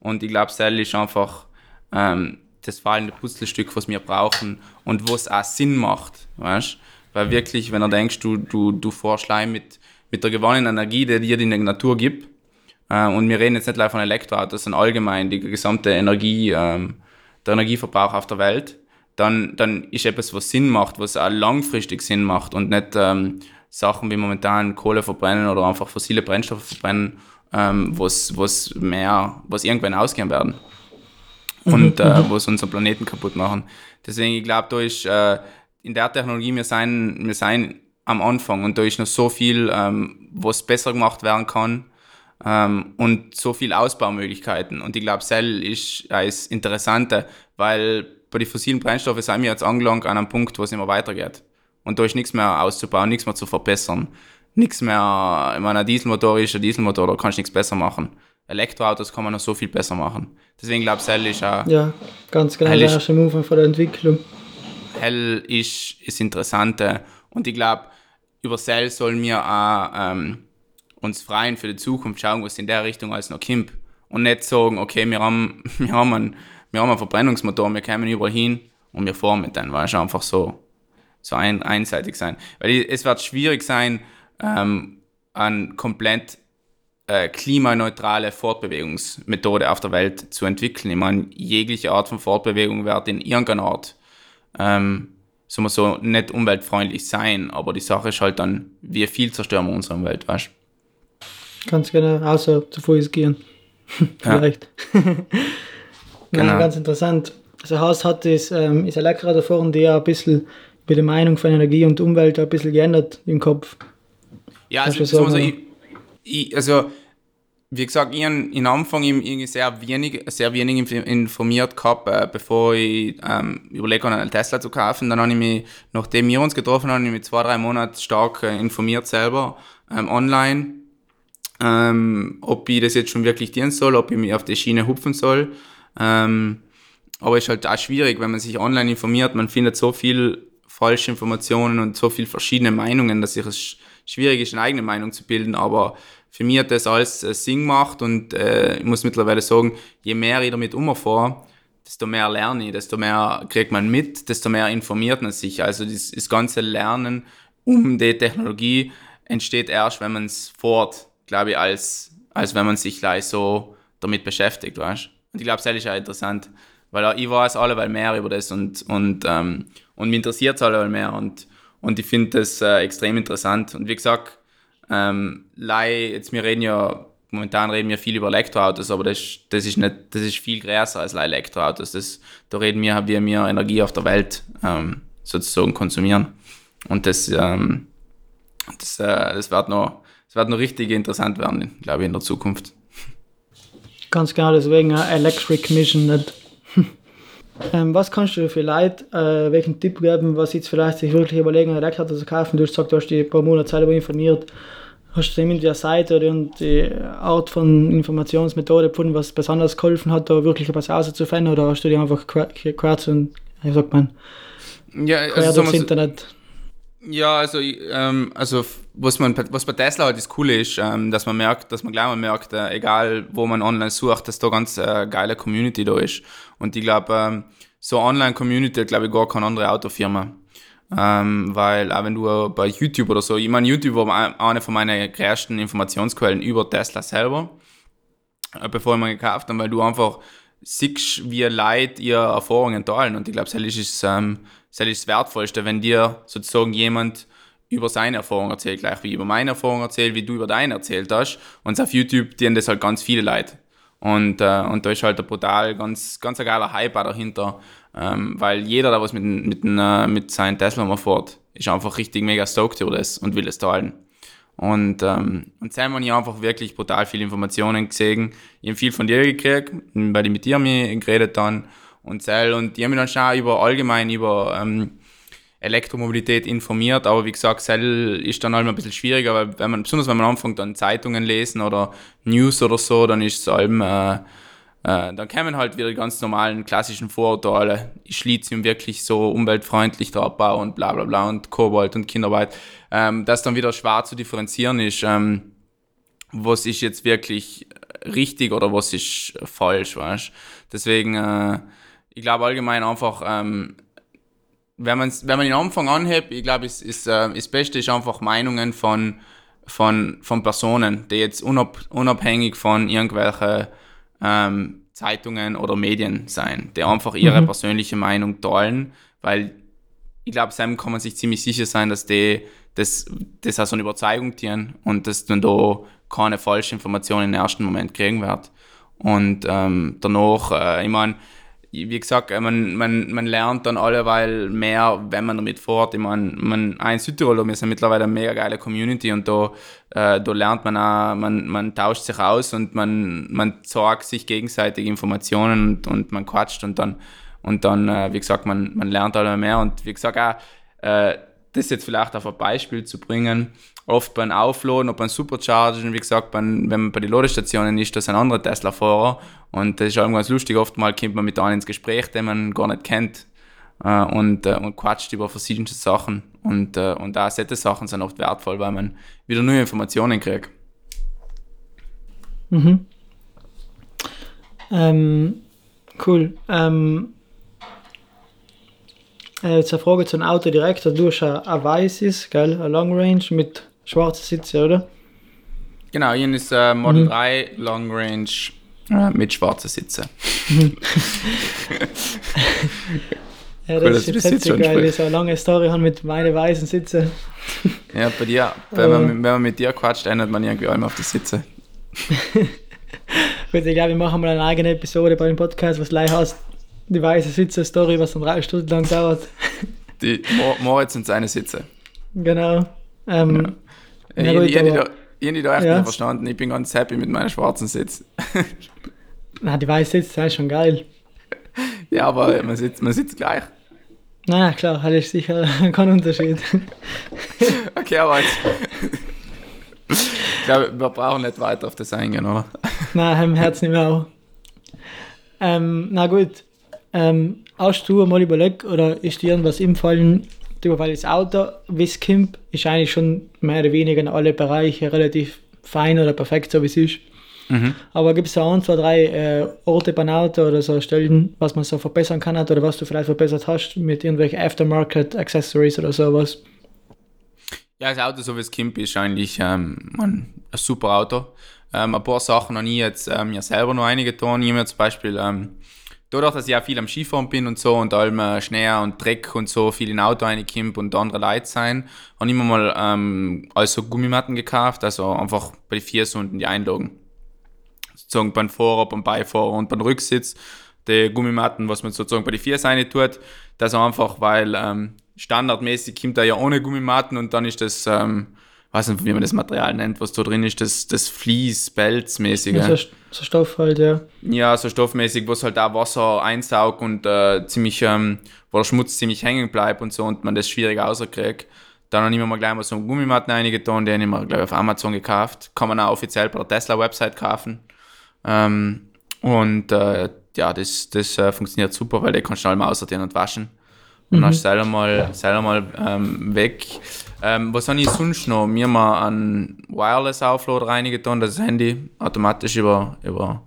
Und ich glaube, Cell ist einfach ähm, das fallende Puzzlestück, was wir brauchen und was auch Sinn macht. Weißt? Weil wirklich, wenn du denkst, du, du, du fährst mit, mit der gewonnenen Energie, die dir die Natur gibt, und wir reden jetzt nicht von Elektroautos, sondern allgemein die gesamte Energie, ähm, der Energieverbrauch auf der Welt, dann, dann ist etwas, was Sinn macht, was auch langfristig Sinn macht und nicht, ähm, Sachen wie momentan Kohle verbrennen oder einfach fossile Brennstoffe verbrennen, ähm, was was mehr, was irgendwann ausgehen werden und mhm. äh, was unseren Planeten kaputt machen. Deswegen, ich glaube, da ist äh, in der Technologie, wir sein, wir sein am Anfang und da ist noch so viel, ähm, was besser gemacht werden kann ähm, und so viel Ausbaumöglichkeiten. Und ich glaube, Cell ist das Interessante, weil bei den fossilen Brennstoffen sind wir jetzt angelangt an einem Punkt, wo es immer weitergeht. Und da ist nichts mehr auszubauen, nichts mehr zu verbessern. Nichts mehr, ich meine, ein Dieselmotor ist ein Dieselmotor, da kannst du nichts besser machen. Elektroautos kann man noch so viel besser machen. Deswegen glaube ich, Cell ist auch. Ja, ganz genau, der erste Move von der Entwicklung. Hell ist das Interessante. Und ich glaube, über Cell sollen wir auch ähm, uns freien für die Zukunft schauen, was in der Richtung alles noch kommt. Und nicht sagen, okay, wir haben, wir haben, einen, wir haben einen Verbrennungsmotor, wir kommen überall hin und wir fahren mit denen. Weil es einfach so, so ein, einseitig sein. Weil es wird schwierig sein, ähm, an komplett äh, klimaneutrale Fortbewegungsmethode auf der Welt zu entwickeln. Ich meine, jegliche Art von Fortbewegung wird in irgendeiner Art ähm, so, so nicht umweltfreundlich sein, aber die Sache ist halt dann, wie viel zerstören wir unsere Umwelt, weißt Ganz genau, außer zu Fuß gehen. Vielleicht. genau. Nein, ganz interessant. Also Haas hat das, ähm, ist leckerer davor und der ein bisschen über die Meinung von Energie und Umwelt ein bisschen geändert im Kopf. Ja, also, so, ich, ich, also wie gesagt, ich habe in Anfang irgendwie sehr wenig, sehr wenig informiert gehabt, äh, bevor ich ähm, überlegt habe, einen Tesla zu kaufen. Dann habe ich mich, nachdem wir uns getroffen haben, ich mich zwei, drei Monate stark äh, informiert selber ähm, online, ähm, ob ich das jetzt schon wirklich dienen soll, ob ich mich auf die Schiene hupfen soll. Ähm, aber es ist halt auch schwierig, wenn man sich online informiert, man findet so viel falsche Informationen und so viele verschiedene Meinungen, dass es schwierig ist, eine eigene Meinung zu bilden, aber für mich hat das alles äh, Sinn gemacht und äh, ich muss mittlerweile sagen, je mehr ich damit umfahre, desto mehr lerne ich, desto mehr kriegt man mit, desto mehr informiert man sich. Also das, das ganze Lernen um die Technologie entsteht erst, wenn man es fort, glaube ich, als, als wenn man sich gleich so damit beschäftigt, weißt Und ich glaube, das ist auch interessant, weil ich weiß alle mehr über das und, und, ähm, und mich interessiert es alle mehr und, und ich finde das äh, extrem interessant. Und wie gesagt, ähm, Lei, jetzt wir reden ja, momentan reden wir viel über Elektroautos, aber das, das ist nicht, das ist viel größer als Elektroautos. Das, da reden wir, wie wir Energie auf der Welt ähm, sozusagen konsumieren. Und das, ähm, das, äh, das wird noch, das wird noch richtig interessant werden, glaube ich, in der Zukunft. Ganz genau, deswegen Electric Mission nicht. ähm, was kannst du für Leute, äh, welchen Tipp geben, was jetzt vielleicht sich wirklich überlegen, ein Elektroauto zu kaufen? Du hast gesagt, du hast die paar Monate Zeit informiert. Hast du irgendwie eine Seite oder die Art von Informationsmethode gefunden, was besonders geholfen hat, da wirklich etwas auszufinden? Oder hast du dir einfach quer und, wie sagt man, ja, also durchs Internet? Ja, also, ähm, also was, man, was bei Tesla halt das Coole ist, ähm, dass man merkt, dass man gleich mal merkt, äh, egal wo man online sucht, dass da ganz äh, geile Community da ist. Und ich glaube, ähm, so Online-Community, glaube ich, gar keine andere Autofirma. Ähm, weil auch wenn du bei YouTube oder so, ich meine, YouTube war eine von meinen größten Informationsquellen über Tesla selber, äh, bevor ich mir gekauft habe, weil du einfach siehst, wie Leute ihre Erfahrungen teilen. Und ich glaube, das ist, ähm, ist das Wertvollste, wenn dir sozusagen jemand über seine Erfahrung erzählt, gleich wie über meine Erfahrung erzählt, wie du über deine erzählt hast. Und auf YouTube dienen das halt ganz viele Leute. Und, äh, und da ist halt ein brutal, ganz, ganz ein geiler Hype dahinter. Ähm, weil jeder, der was mit, mit, äh, mit seinem Tesla mal fährt, ist einfach richtig mega stoked über das und will es teilen. Und, ähm, und Sam habe ich einfach wirklich brutal viele Informationen gesehen. Ich habe viel von dir gekriegt, weil ich mit dir geredet dann und Cell und die haben mich dann schon über allgemein über ähm, Elektromobilität informiert, aber wie gesagt, Cell ist dann halt ein bisschen schwieriger, weil wenn man, besonders wenn man anfängt dann Zeitungen lesen oder News oder so, dann ist es allem äh, äh, dann kämen halt wieder die ganz normalen klassischen Vorurteile. Ist Lithium wirklich so umweltfreundlich der Abbau und bla bla bla und Kobalt und Kinderarbeit. Ähm, das dann wieder schwer zu differenzieren ist, ähm, was ist jetzt wirklich richtig oder was ist falsch, weißt Deswegen, äh, ich glaube allgemein einfach, ähm, wenn, man's, wenn man den Anfang anhebt, ich glaube, ist, ist, äh, das Beste ist einfach Meinungen von, von, von Personen, die jetzt unab, unabhängig von irgendwelchen ähm, Zeitungen oder Medien sein, die einfach ihre mhm. persönliche Meinung teilen, weil ich glaube, Sam kann man sich ziemlich sicher sein, dass die das, das auch so eine Überzeugung tun und dass dann da keine falsche Informationen im ersten Moment kriegen wird. Und ähm, danach, äh, ich meine, wie gesagt, äh, man, man, man lernt dann alleweil mehr, wenn man damit fährt. Ich meine, man, ein Südtirol, wir sind mittlerweile eine mega geile Community und da, äh, da lernt man auch, man, man tauscht sich aus und man, man zeigt sich gegenseitig Informationen und, und man quatscht und dann, und dann äh, wie gesagt, man, man lernt alle mehr und wie gesagt auch, äh, das jetzt vielleicht auf ein Beispiel zu bringen, oft beim Aufladen oder beim Superchargen, wie gesagt, beim, wenn man bei den Ladestationen ist, das ein anderer Tesla-Fahrer und das ist auch ganz lustig, oftmals kommt man mit einem ins Gespräch, den man gar nicht kennt äh, und, äh, und quatscht über verschiedene Sachen und, äh, und auch solche Sachen sind oft wertvoll, weil man wieder neue Informationen kriegt. Mhm. Ähm, cool. Ähm, äh, jetzt eine Frage zum Auto direkt. Du hast ein, ein weißes, gell? Ein Long Range mit schwarzen Sitzen, oder? Genau, hier ist äh, Model mhm. 3 Long Range äh, mit schwarzen Sitzen. ja, das cool, ist jetzt witzig, weil ich so eine lange Story habe mit meinen weißen Sitzen. ja, bei dir, wenn man, wenn man mit dir quatscht, ändert man irgendwie immer auf die Sitze. Gut, ich glaube, wir machen mal eine eigene Episode bei dem Podcast, was du heißt, die weiße Sitze-Story, was dann drei Stunden lang dauert. Die Moritz und seine Sitze. Genau. Ähm, ja. Ja, gut, ich, habe da echt ja. nicht verstanden. Ich bin ganz happy mit meinem schwarzen Sitz. Na, die weiße Sitze ist schon geil. Ja, aber man sitzt, man sitzt gleich. Na klar, hat ich sicher keinen Unterschied. okay, aber jetzt. ich glaube, wir brauchen nicht weiter auf das eingehen, oder? Nein, im Herzen nicht mehr auch. Ähm, na gut, ähm, hast du mal überlegt oder ist dir irgendwas empfallen, weil das Auto, wie es kommt, ist eigentlich schon mehr oder weniger in alle Bereiche relativ fein oder perfekt, so wie es ist. Mhm. Aber gibt es da ein, zwei, drei äh, Orte beim Auto oder so Stellen, was man so verbessern kann oder was du vielleicht verbessert hast mit irgendwelchen Aftermarket Accessories oder sowas? Ja, das Auto, so wie es kommt, ist eigentlich ähm, ein, ein super Auto. Ähm, ein paar Sachen habe ich jetzt ähm, mir selber noch einige getan. Ich habe mir zum Beispiel ähm, dadurch, dass ich auch viel am Skifahren bin und so und allem äh, Schnee und Dreck und so viel in Auto reinkommt und andere Leute sein, habe ich mir mal ähm, also Gummimatten gekauft, also einfach bei den vier Stunden die Einlagen. Sozusagen beim Fahrer, beim Beifahrer und beim Rücksitz, die Gummimatten, was man sozusagen bei den vier Seine tut, das einfach, weil ähm, standardmäßig kommt er ja ohne Gummimatten und dann ist das ähm, weiß nicht, wie man das Material nennt, was da drin ist, das, das Vlies, Pelzmäßige. Ja, so, so, Stoff halt, ja. Ja, so stoffmäßig, wo es halt auch Wasser einsaugt und äh, ziemlich, ähm, wo der Schmutz ziemlich hängen bleibt und so und man das schwierig rauskriegt. Dann habe ich mir mal gleich mal so einen Gummimatten reingetan, den ich mir, glaube ich, auf Amazon gekauft. Kann man auch offiziell bei der Tesla-Website kaufen. Ähm, und äh, ja, das, das äh, funktioniert super, weil den kannst du schnell mal aussortieren und waschen. Und mhm. dann hast du selber mal, selber mal ähm, weg. Ähm, was habe ich sonst noch? Mir mal einen Wireless-Aufload reingetan, das Handy automatisch über. über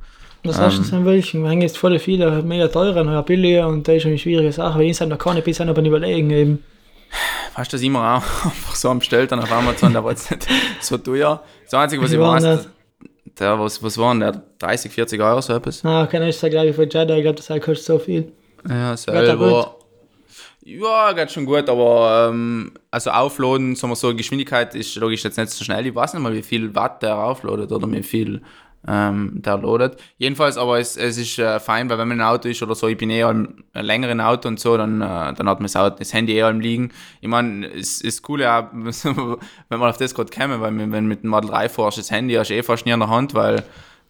was ähm, hast du denn ähm, welchen? Wir haben jetzt voll viele, mega teure, und billige und das ist eine schwierige Sache. Weil ich noch keine bisher aber überlegen eben. Weißt du, das immer auch einfach so am bestellt dann auf Amazon, da war jetzt nicht so teuer. Das Einzige, was ich weiß, der, was, was waren der? 30, 40 Euro so etwas? Ah, keine ich glaube ich, für Jedi, ich glaube, das kostet so viel. Ja, selber. Ja, geht schon gut, aber ähm, also aufladen, sagen wir so, Geschwindigkeit ist logisch jetzt nicht so schnell. Ich weiß nicht mal, wie viel Watt der aufladet oder wie viel ähm, der loadet. Jedenfalls, aber es, es ist äh, fein, weil wenn man ein Auto ist oder so, ich bin eh ein länger im Auto und so, dann, äh, dann hat man das, Handy eh am liegen. Ich meine, es ist cool, ja, wenn man auf das gerade käme, weil wenn du mit dem Model 3 fährst, das Handy hast du eh fast nie in der Hand, weil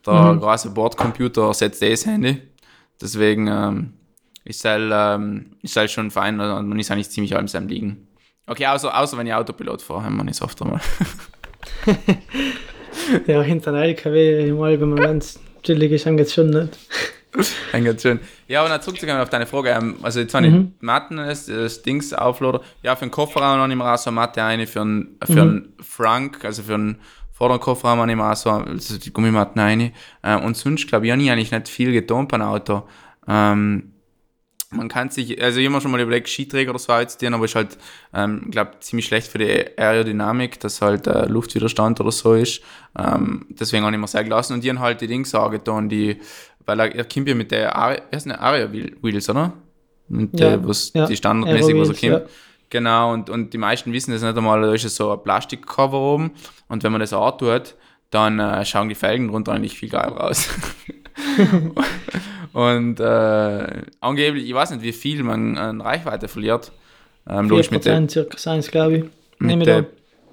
der mhm. große Bordcomputer setzt eh das Handy. Deswegen, ähm, ist halt, ähm, ist halt schon fein und man ist eigentlich ziemlich allem seinem liegen. Okay, außer, außer wenn ich Autopilot fahre, man ist oft einmal. ja, hinter einem LKW, mal, wenn man ganz chillig ist, dann geht's schon nicht. dann geht's schon. Ja, und dann zurückzukommen auf deine Frage, ähm, also jetzt habe ich mhm. Matten, das, das Dings auflader. Ja, für den Kofferraum ich mir auch so eine Matte eine, für einen, für mhm. einen Frank, also für einen vorderen Kofferraum habe ich mir auch so also die Gummimatten eine. Äh, und sonst, glaube ich, habe ich eigentlich nicht viel getan beim Auto. Ähm, man kann sich, also ich habe mir schon mal überlegt, Skiträger oder so auszuziehen, aber ist halt, ähm, glaube ziemlich schlecht für die Aerodynamik, dass halt äh, Luftwiderstand oder so ist. Ähm, deswegen habe ich mir sehr gelassen und die haben halt die Dinge angetan, die, weil er, er kommt ja mit der Aria, Aria Wheels, oder? Und ja, äh, was ja, die standardmäßig, was er kommt. Ja. Genau, und, und die meisten wissen das nicht einmal, da ist so ein Plastikcover oben und wenn man das antut, dann äh, schauen die Felgen drunter eigentlich viel geil raus. und äh, angeblich, ich weiß nicht, wie viel man an Reichweite verliert. Ähm, 4% mit der, circa sein glaube ich. Mit der,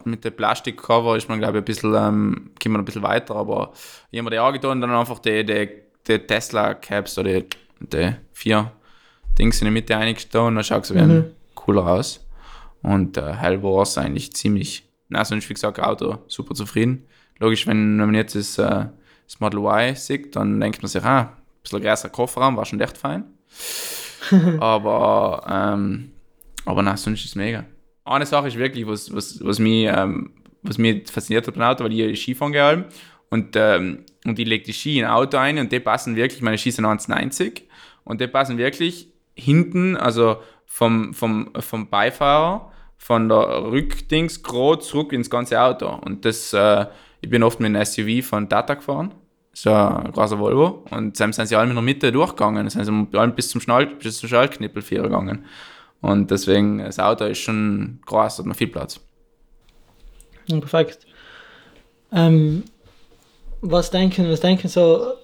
mit der Plastikcover ist man, glaube ich, ein bisschen, ähm, kommt man ein bisschen weiter, aber jemand der angetan dann einfach die, die, die Tesla-Caps oder die, die vier Dings in der Mitte eingetan, dann schaut es mhm. cooler aus. Und äh, hell war es eigentlich ziemlich, na, sonst wie gesagt, Auto super zufrieden. Logisch, wenn, wenn man jetzt das, äh, das Model Y sieht, dann denkt man sich, ah, bisschen größer Kofferraum, war schon echt fein. aber, ähm, aber na, sonst ist es mega. Eine Sache ist wirklich, was, was, was, mich, ähm, was mich fasziniert hat beim Auto, weil ich Skifahren gehe und, ähm, und ich lege die Ski in ein Auto ein und die passen wirklich, meine Ski sind 1,90 und die passen wirklich hinten, also vom, vom, vom Beifahrer, von der Rückdings gerade zurück ins ganze Auto. Und das, äh, ich bin oft mit einem SUV von Tata gefahren, so ein großer Volvo, und dann sind sie alle in der Mitte durchgegangen, sind sie bis zum, Schnall, bis zum Schaltknippel gegangen. Und deswegen, das Auto ist schon groß, hat man viel Platz. Perfekt. Ähm, was denken, was denken so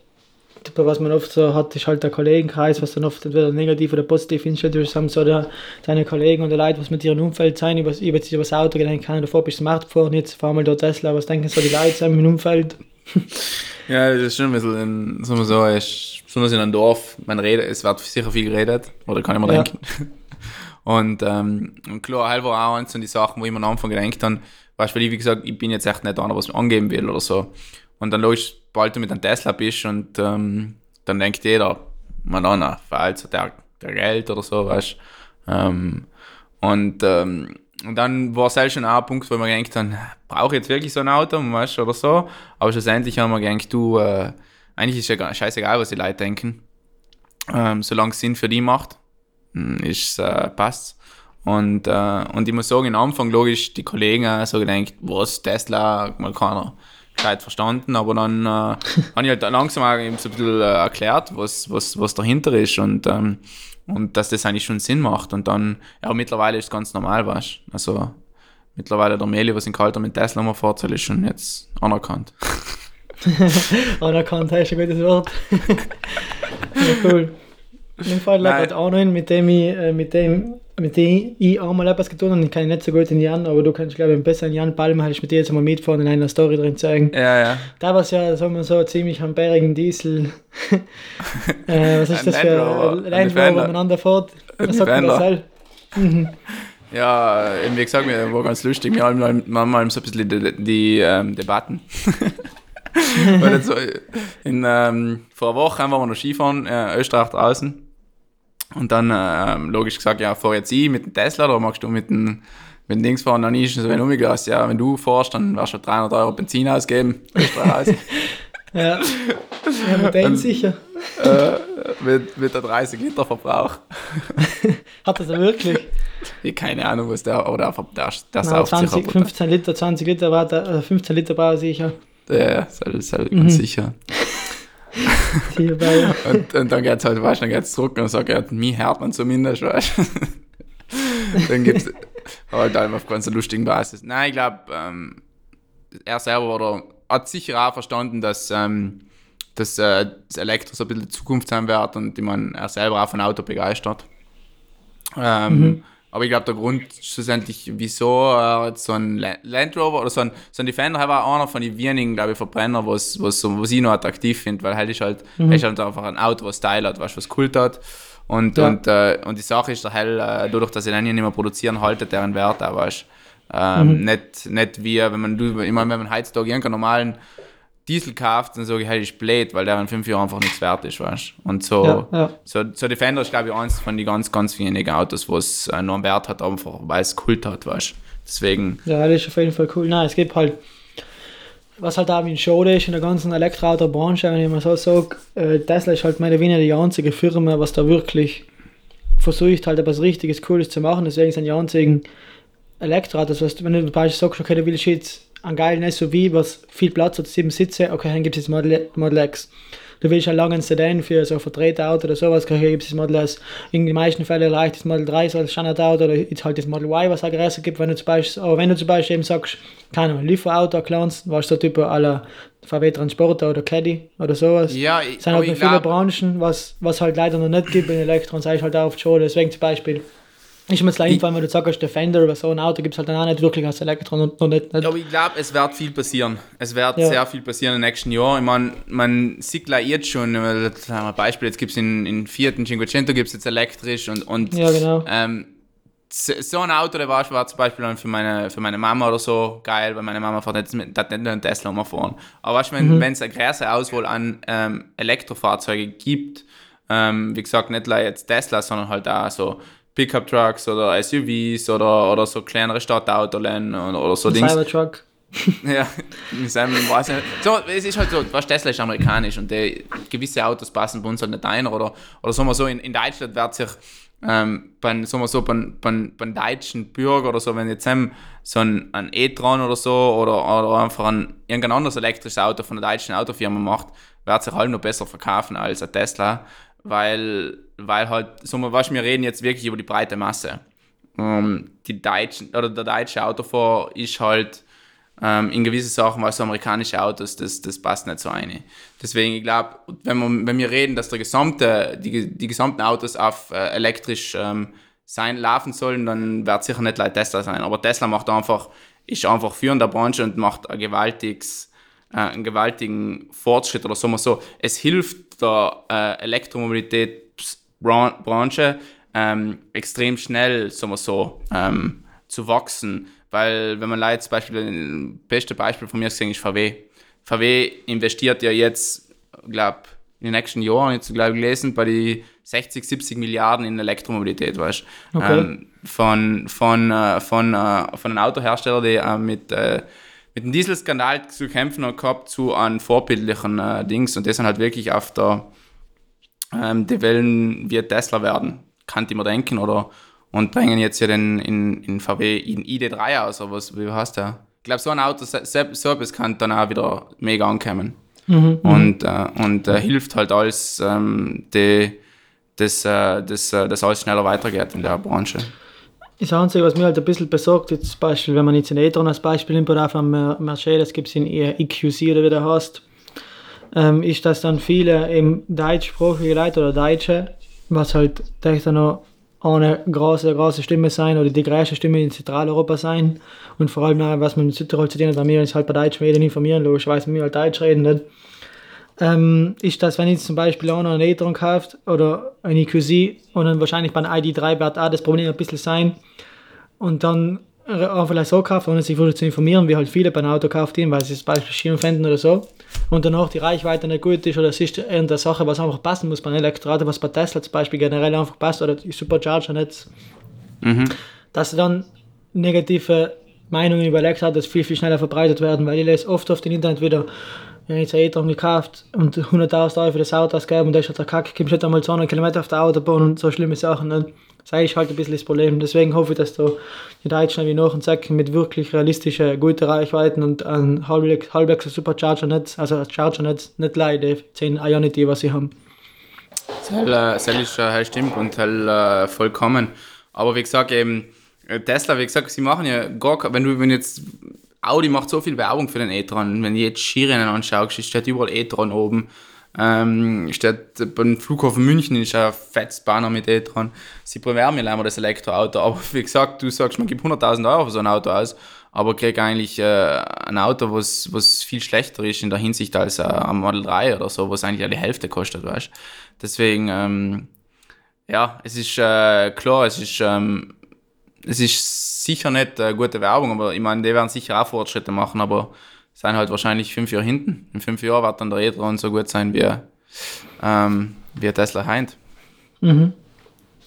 was man oft so hat, ist halt der Kollegenkreis, was dann oft entweder negativ oder positiv einstellt. haben so der, deine Kollegen die Leute, was mit ihrem Umfeld sein, über, über, über das Auto gedacht kann, davor bist du smart gefahren, jetzt fahr mal dort Tesla, was denken so die Leute im Umfeld? ja, das ist schon ein bisschen, ein, sagen wir so, ist, besonders in einem Dorf, man redet, es wird sicher viel geredet, oder kann ich mir ja. denken. Und, ähm, und klar, halt war auch eins von die Sachen, wo ich mir am Anfang gedacht habe, weißt du, weil ich, wie gesagt, ich bin jetzt echt nicht einer, was mir angeben will oder so. Und dann logisch, bald du mit einem Tesla bist und ähm, dann denkt jeder, man na, verhält der, der Geld oder so, weißt ähm, und, ähm, und dann war es halt schon auch ein Punkt, wo wir gedacht haben, brauche ich jetzt wirklich so ein Auto, weißt oder so. Aber schlussendlich haben wir gedacht, du, äh, eigentlich ist ja scheißegal, was die Leute denken. Ähm, solange es Sinn für die macht, hm, ist äh, passt. Und, äh, und ich muss sagen, am Anfang logisch, die Kollegen so gedacht, was, Tesla, mal keiner gescheit verstanden, aber dann äh, habe ich halt langsam auch eben so ein bisschen äh, erklärt, was, was, was dahinter ist und, ähm, und dass das eigentlich schon Sinn macht. Und dann, ja, mittlerweile ist es ganz normal, weißt Also mittlerweile der Meli, was in Kalter mit Tesla mal fährt, ist schon jetzt anerkannt. anerkannt, ist ein gutes Wort. ja, cool. Im Fall gerade auch noch mit dem ich, äh, mit dem mit dem ich auch mal etwas getan habe. Ich kann nicht so gut in Jan, aber du kannst, glaube ich, besser in Jan Palmer, habe ich mit dir jetzt mal mitfahren in einer Story drin zeigen. Ja, ja. Da war es ja, sagen wir so, ziemlich am bärigen Diesel. äh, was ist das für ein Land Rover miteinander fährt? Was sagt man das halt? Mhm. Ja, wie gesagt, mir war ganz lustig. Wir haben mal so ein bisschen die, die ähm, Debatten. Weil so in, ähm, vor einer Woche waren wir noch Skifahren, äh, Österreich draußen. Und dann äh, logisch gesagt, ja, fahr jetzt ich mit dem Tesla oder magst du mit dem, mit dem Dings fahren? Dann ist es so umgelassen, ja, wenn du fährst, dann wirst du 300 Euro Benzin ausgeben. ja, ja mit dem sicher. Äh, mit, mit der 30 Liter Verbrauch. Hat das wirklich? Ich keine Ahnung, was der, oder der, der Nein, 20, 15 Liter, 20 Liter war der, 15 Liter brauche sicher. Ja, das ist halt ganz mhm. sicher und, und dann geht es halt, weißt du, dann geht es zurück und sagt, ja, mich hört man zumindest, weißt Dann gibt es halt einfach auf ganz lustigen Basis. Nein, ich glaube, ähm, er selber oder hat sicher auch verstanden, dass, ähm, dass äh, das Elektro so ein bisschen die Zukunft sein wird und ich meine, er selber auch von Auto begeistert. Ähm, mhm. Aber ich glaube, der Grund schlussendlich, wieso er so ein Land Rover oder so ein, so ein Defender war einer von den wenigen, glaube ich, Verbrenner, was, was, was ich noch attraktiv finde, weil halt ist halt, mhm. ist halt einfach ein Auto, was Style hat, was, was Kult hat. Und, ja. und, äh, und die Sache ist, der Hell, äh, dadurch, dass sie dann nicht mehr produzieren, haltet deren Wert auch, weißt ähm, mhm. nicht, nicht wie, wenn man, ich meine, wenn man heutzutage irgendeinen normalen Diesel kauft, dann sage ich, hey, ist blöd, weil der in fünf Jahren einfach nichts wert ist, weißt Und so, ja, ja. so, so Defender ist, glaube ich, eins von den ganz, ganz wenigen Autos, wo es äh, noch einen Wert hat, einfach weil es Kult hat, weißt Deswegen. Ja, das ist auf jeden Fall cool. Nein, es gibt halt, was halt auch wie ein Show ist in der ganzen Elektroautobranche, wenn ich mal so sage, äh, Tesla ist halt meine weniger die einzige Firma, was da wirklich versucht, halt etwas Richtiges, Cooles zu machen. Deswegen sind die einzigen Elektroautos, was, wenn du zum Beispiel sagst, okay, du willst jetzt einen geilen SUV, was viel Platz hat, sieben Sitze, okay, dann gibt es jetzt Model, Model X. du willst einen langen Sedan für so ein Vertreterauto oder sowas, gibt es das Model S. In den meisten Fällen reicht das Model 3 so als Standardauto oder jetzt halt das Model Y, was Aggressor gibt, wenn du zum Beispiel, aber wenn du zum Beispiel eben sagst, keine Ahnung, Lieferauto, Clans, was so Typ aller VW Transporter oder Caddy oder sowas. Ja, ich, sind halt noch viele Branchen, was, was halt leider noch nicht gibt in Elektron, sage ich halt auch oft schon. Deswegen zum Beispiel, ist mir jetzt einfallen, wenn du sagst, Defender oder so ein Auto gibt es halt dann auch nicht wirklich als Elektron und noch nicht. nicht. Aber ich glaube, es wird viel passieren. Es wird ja. sehr viel passieren im nächsten Jahr. Ich meine, man sieht gleich jetzt schon, ein Beispiel, jetzt gibt es in, in und Cinquecento gibt es jetzt elektrisch und, und ja, genau. ähm, so ein Auto, der war, war zum Beispiel dann für meine, für meine Mama oder so geil, weil meine Mama fährt jetzt mit, nicht einen Tesla umfahren. Aber weißt du, wenn mhm. es eine große Auswahl an ähm, Elektrofahrzeugen gibt, ähm, wie gesagt, nicht nur jetzt Tesla, sondern halt auch so Pickup Trucks oder SUVs oder, oder so kleinere Stadtautos oder, so Dinge. Cybertruck. ja, mit seinem, weiß nicht. So, es ist halt so, was Tesla ist amerikanisch und die, gewisse Autos passen bei uns halt nicht ein oder, oder sagen wir so, in, in Deutschland wird sich ähm, beim, sagen wir so, beim, beim, beim deutschen Bürger oder so, wenn jetzt so ein, ein E-Tron oder so oder, oder einfach ein irgendein anderes elektrisches Auto von der deutschen Autofirma macht, wird sich halt noch besser verkaufen als ein Tesla weil, weil halt, so, was wir reden jetzt wirklich über die breite Masse. Um, die Deutschen, oder der deutsche Autofahrer ist halt ähm, in gewissen Sachen, was so amerikanische Autos, das, das passt nicht so eine. Deswegen, ich glaube, wenn, wenn wir reden, dass der gesamte, die, die gesamten Autos auf äh, elektrisch ähm, sein, laufen sollen, dann wird sicher nicht Tesla sein. Aber Tesla macht einfach, ist einfach führend der Branche und macht ein gewaltiges, äh, einen gewaltigen Fortschritt oder sagen wir so. Es hilft der äh, Elektromobilitätsbranche ähm, extrem schnell, sagen wir so, ähm, zu wachsen. Weil, wenn man zum Beispiel, das beste Beispiel von mir gesehen ist VW. VW investiert ja jetzt, glaube in den nächsten Jahren, jetzt glaube ich gelesen, bei die 60, 70 Milliarden in Elektromobilität, weißt okay. ähm, von, von, äh, von, äh, von einem Autohersteller, die äh, mit äh, mit dem Dieselskandal zu kämpfen hat gehabt zu einem vorbildlichen äh, Dings und das sind halt wirklich auf der ähm, die Wellen wie Tesla werden, kann ich mir denken oder und bringen jetzt ja den in, in VW in ID3 aus, oder was, wie heißt der? Ich glaube, so ein Auto, so, so etwas kann dann auch wieder mega ankommen. Mhm, und äh, und äh, hilft halt alles, ähm, die, dass, äh, das, äh, das alles schneller weitergeht in der Branche. Das Einzige, was mir halt ein bisschen besorgt, jetzt zum Beispiel, wenn man jetzt in e-tron als Beispiel nimmt oder von Mercedes gibt es in EQC oder wie der heißt, ähm, ist, dass dann viele eben deutschsprachige Leute oder Deutsche, was halt vielleicht noch eine große, große Stimme sein oder die größte Stimme in Zentraleuropa sein. Und vor allem was man in Südtirol zu tun hat, weil wir uns halt bei deutschen Medien informieren, logischerweise, wir halt Deutsch reden nicht, ähm, ist, dass wenn ich zum Beispiel auch noch einen e-tron kauft oder eine EQC und dann wahrscheinlich beim ID3 wird auch das Problem ein bisschen sein und dann auch vielleicht so kaufen, ohne sich zu informieren, wie halt viele beim Auto kaufen, weil sie zum Beispiel Schirm finden oder so und danach die Reichweite nicht gut ist oder es ist irgendeine Sache, was einfach passen muss bei einem Elektroauto, was bei Tesla zum Beispiel generell einfach passt oder die Supercharger nicht, mhm. dass dann negative Meinungen über Elektroautos viel, viel schneller verbreitet werden, weil ich lese oft auf dem Internet wieder, ich jetzt ein E-Tron gekauft und 100.000 Euro für das Auto ausgeben und da ist halt der Kack, kommst nicht einmal 200 Kilometer auf der Autobahn und so schlimme Sachen. Nicht? Das ist halt ein bisschen das Problem. Deswegen hoffe ich, dass da die Deutschen wie noch sagen, mit wirklich realistischen, guten Reichweiten und ein halbwegs, Supercharger-Netz, also ein Charger-Netz, nicht leider 10 Ionity, was sie haben. Das, äh, ist äh, stimmt und äh, vollkommen. Aber wie gesagt, eben Tesla, wie gesagt, sie machen ja gar wenn du, wenn jetzt Audi macht so viel Werbung für den e-tron, wenn du jetzt Skirennen anschaust, steht überall e-tron oben ähm, steht beim Flughafen München ist ein fettes mit E-Tron. Sie bewerben mir leider das Elektroauto. Aber wie gesagt, du sagst, man gibt 100.000 Euro für so ein Auto aus, aber kriegt eigentlich äh, ein Auto, was, was viel schlechter ist in der Hinsicht als äh, ein Model 3 oder so, was eigentlich die Hälfte kostet, weißt Deswegen, ähm, ja, es ist äh, klar, es ist, ähm, es ist sicher nicht äh, gute Werbung, aber ich meine, die werden sicher auch Fortschritte machen, aber sind halt wahrscheinlich fünf Jahre hinten. In fünf Jahren wird dann der E-Tron so gut sein wie, ähm, wie Tesla heint. Mhm.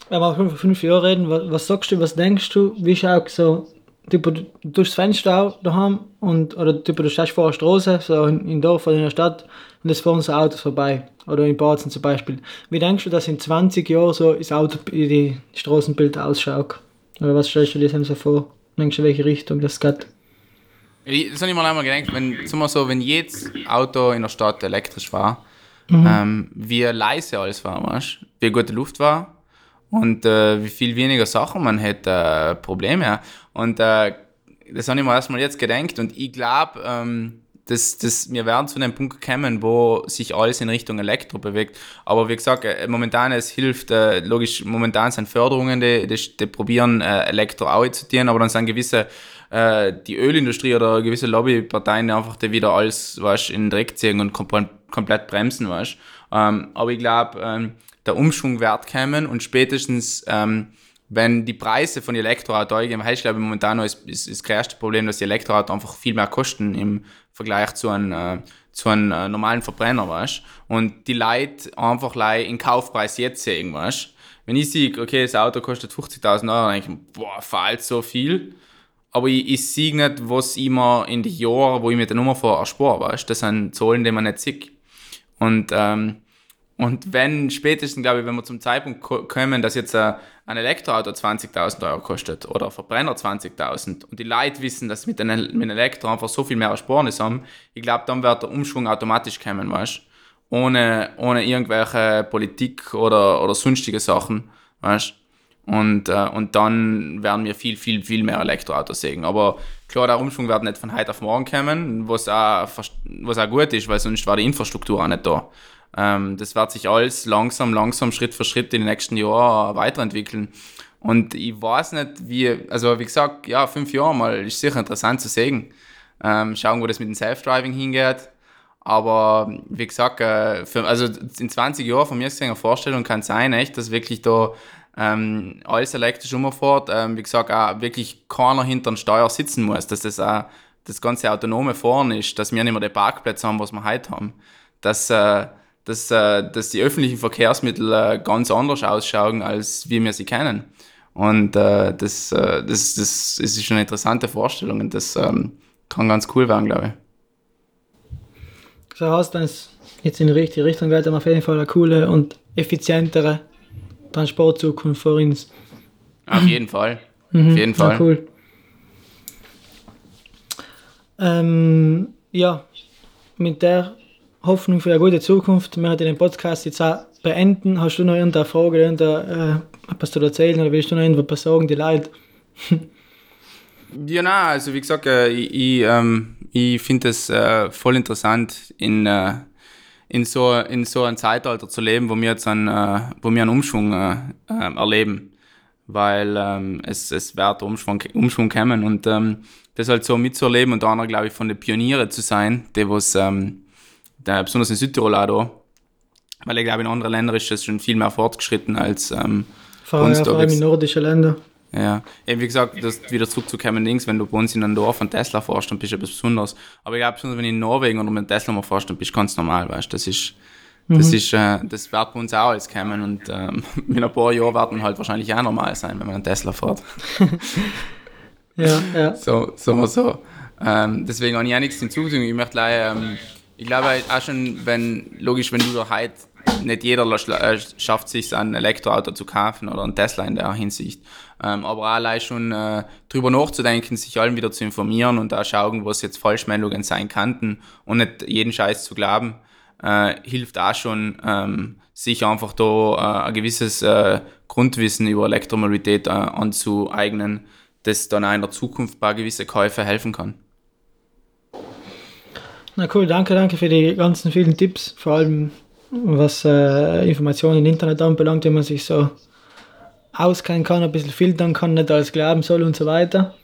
Wenn wir fünf, fünf Jahre reden, was, was, sagst du, was denkst du, wie schaut so, typ, durchs Fenster daheim und, oder typ, du stehst vor der Straße, so in, in Dorf oder in der Stadt und es fahren so Autos vorbei. Oder in Bautzen zum Beispiel. Wie denkst du, dass in 20 Jahren so das Auto, die Straßenbild ausschaut? Oder was stellst du dir so vor? Denkst du, welche Richtung das geht? Das habe ich mir einmal gedacht, wenn, sagen wir so, wenn jedes Auto in der Stadt elektrisch war, mhm. ähm, wie leise alles war, weißt? wie gute Luft war und äh, wie viel weniger Sachen man hätte, äh, Probleme. Und äh, das habe ich mir erstmal jetzt gedenkt und ich glaube, ähm, dass, dass wir werden zu einem Punkt kommen, wo sich alles in Richtung Elektro bewegt. Aber wie gesagt, äh, momentan es hilft, äh, logisch, momentan sind Förderungen, die, die, die probieren äh, Elektro auch zu dienen, aber dann sind gewisse, die Ölindustrie oder gewisse Lobbyparteien einfach die wieder alles weißt, in den Dreck ziehen und komplett, komplett bremsen. Weißt. Ähm, aber ich glaube, ähm, der Umschwung wird kommen und spätestens ähm, wenn die Preise von Elektroautos eingehen, glaube ich, momentan ist, ist, ist das größte Problem, dass die Elektroautos einfach viel mehr kosten im Vergleich zu einem, äh, zu einem äh, normalen Verbrenner, weißt Und die Leute einfach in Kaufpreis jetzt sehen, weißt Wenn ich sehe, okay, das Auto kostet 50.000 Euro, dann denke ich, boah, fällt so viel. Aber ich, ich sehe nicht, was ich mir in den Jahren, wo ich mit der Nummer vor erspare, weißt Das sind Zahlen, die man nicht sieht. Und, ähm, und wenn spätestens, glaube ich, wenn wir zum Zeitpunkt kommen, dass jetzt ein Elektroauto 20.000 Euro kostet oder ein Verbrenner 20.000 und die Leute wissen, dass mit einem, mit einem Elektro einfach so viel mehr Ersparnis haben, ich glaube, dann wird der Umschwung automatisch kommen, weißt ohne, ohne irgendwelche Politik oder, oder sonstige Sachen, weißt und, äh, und dann werden wir viel, viel, viel mehr Elektroautos sehen. Aber klar, der Umschwung wird nicht von heute auf morgen kommen, was auch, was auch gut ist, weil sonst war die Infrastruktur auch nicht da. Ähm, das wird sich alles langsam, langsam, Schritt für Schritt in den nächsten Jahren weiterentwickeln. Und ich weiß nicht, wie, also wie gesagt, ja, fünf Jahre mal ist sicher interessant zu sehen. Ähm, schauen, wo das mit dem Self-Driving hingeht. Aber wie gesagt, äh, für, also in 20 Jahren von mir gesehen eine Vorstellung kann sein, echt, dass wirklich da ähm, alles elektrisch umfährt. Ähm, wie gesagt, auch wirklich keiner hinter dem Steuer sitzen muss, dass das auch das ganze Autonome Fahren ist, dass wir nicht mehr die Parkplätze haben, was wir heute haben. Dass, äh, dass, äh, dass die öffentlichen Verkehrsmittel äh, ganz anders ausschauen, als wie wir sie kennen. Und äh, das, äh, das, das, ist schon eine interessante Vorstellung und das ähm, kann ganz cool werden, glaube ich. So heißt, wenn es jetzt in die richtige Richtung geht, dann auf jeden Fall eine coole und effizientere Transportzukunft für uns. Auf jeden Fall. Mhm. Auf jeden Fall. Ja, cool. Ähm, ja, mit der Hoffnung für eine gute Zukunft. Wir werden den Podcast jetzt auch beenden. Hast du noch irgendeine Frage, irgendeine, äh, was du erzählen oder willst du noch irgendwas sagen, die Leute? ja, nein, also wie gesagt, äh, ich, ähm, ich finde es äh, voll interessant, in, äh, in, so, in so einem Zeitalter zu leben, wo wir jetzt einen, äh, wo wir einen Umschwung äh, äh, erleben. Weil ähm, es, es wird Umschwung, Umschwung kommen und ähm, das halt so mitzuerleben und einer, glaube ich, von den Pionieren zu sein, die was ähm, der, besonders in Südtirol auch da, weil ich glaube, in anderen Ländern ist das schon viel mehr fortgeschritten als ähm, vor, uns. Ja, vor allem in nordischen Ländern. Ja, eben wie gesagt, das wieder zurückzukommen, links, wenn du bei uns in einem Dorf von Tesla fährst, dann bist du etwas Besonderes. Aber ich glaube, besonders wenn du in Norwegen oder mit Tesla mal fährst, dann bist du ganz normal, weißt du, das ist, das mhm. ist, äh, das wird bei uns auch alles kommen und ähm, in ein paar Jahren werden halt wahrscheinlich auch normal sein, wenn man einen Tesla fährt. ja, ja. So, so mal so. Ähm, deswegen habe ich auch nichts hinzuzufügen. Ich möchte leider, ähm, ich glaube auch schon, wenn, logisch, wenn du da heute, nicht jeder äh, schafft sich ein Elektroauto zu kaufen oder ein Tesla in der Hinsicht. Ähm, aber allein schon äh, drüber nachzudenken, sich allen wieder zu informieren und da schauen, was jetzt Falschmeldungen sein könnten und nicht jeden Scheiß zu glauben, äh, hilft auch schon, ähm, sich einfach da äh, ein gewisses äh, Grundwissen über Elektromobilität anzueignen, das dann auch in der Zukunft bei gewissen Käufen helfen kann. Na cool, danke, danke für die ganzen vielen Tipps, vor allem was äh, Informationen im Internet anbelangt, wenn man sich so auskennen kann, ein bisschen filtern kann, nicht alles glauben soll und so weiter.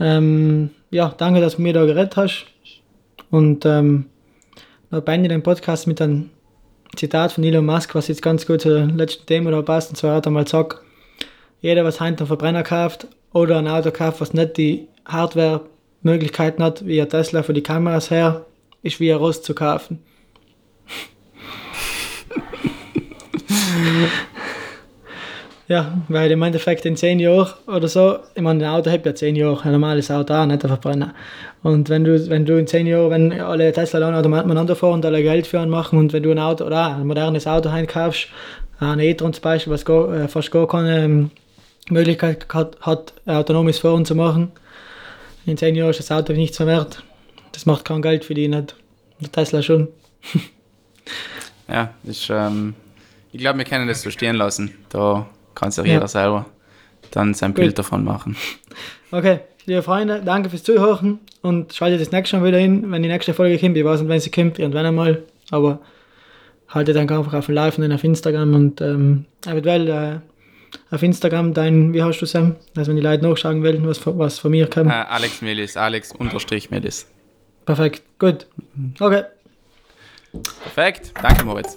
Ähm, ja, danke, dass du mir da geredet hast. Und ähm, noch beende den Podcast mit einem Zitat von Elon Musk, was jetzt ganz gut zur letzten Thema da passt. Und zwar hat er mal gesagt, jeder, was heute einen Verbrenner kauft oder ein Auto kauft, was nicht die Hardware-Möglichkeiten hat, wie ein Tesla für die Kameras her, ist wie ein Rost zu kaufen. ja, weil im Endeffekt in 10 Jahren oder so, ich meine, ein Auto hat ja 10 Jahre, ein normales Auto auch, nicht ein Verbrenner. Und wenn du, wenn du in 10 Jahren, wenn alle Tesla automatisiert miteinander fahren und alle Geld für einen machen und wenn du ein Auto oder ein modernes Auto einkaufst, ein e-tron zum Beispiel, was gar, äh, fast gar keine ähm, Möglichkeit hat, hat, autonomes Fahren zu machen, in 10 Jahren ist das Auto nichts mehr wert. Das macht kein Geld für die nicht. Der Tesla schon. ja, ist, ähm, ich glaube, wir können das so stehen lassen. Da kann sich jeder selber dann sein Gut. Bild davon machen. Okay, liebe Freunde, danke fürs Zuhören und schaltet das nächste Mal wieder hin, wenn die nächste Folge kommt. Ich weiß nicht, wenn sie kommt, irgendwann einmal, aber haltet dann einfach auf dem Laufenden auf Instagram und ähm, eventuell äh, auf Instagram dein, wie hast du Sam, dass wenn die Leute nachschauen wollen, was, von- was von mir Äh, kommt. Alex Melis, Alex unterstrich Melis. Perfekt, gut. Okay. Perfekt. Danke, Moritz.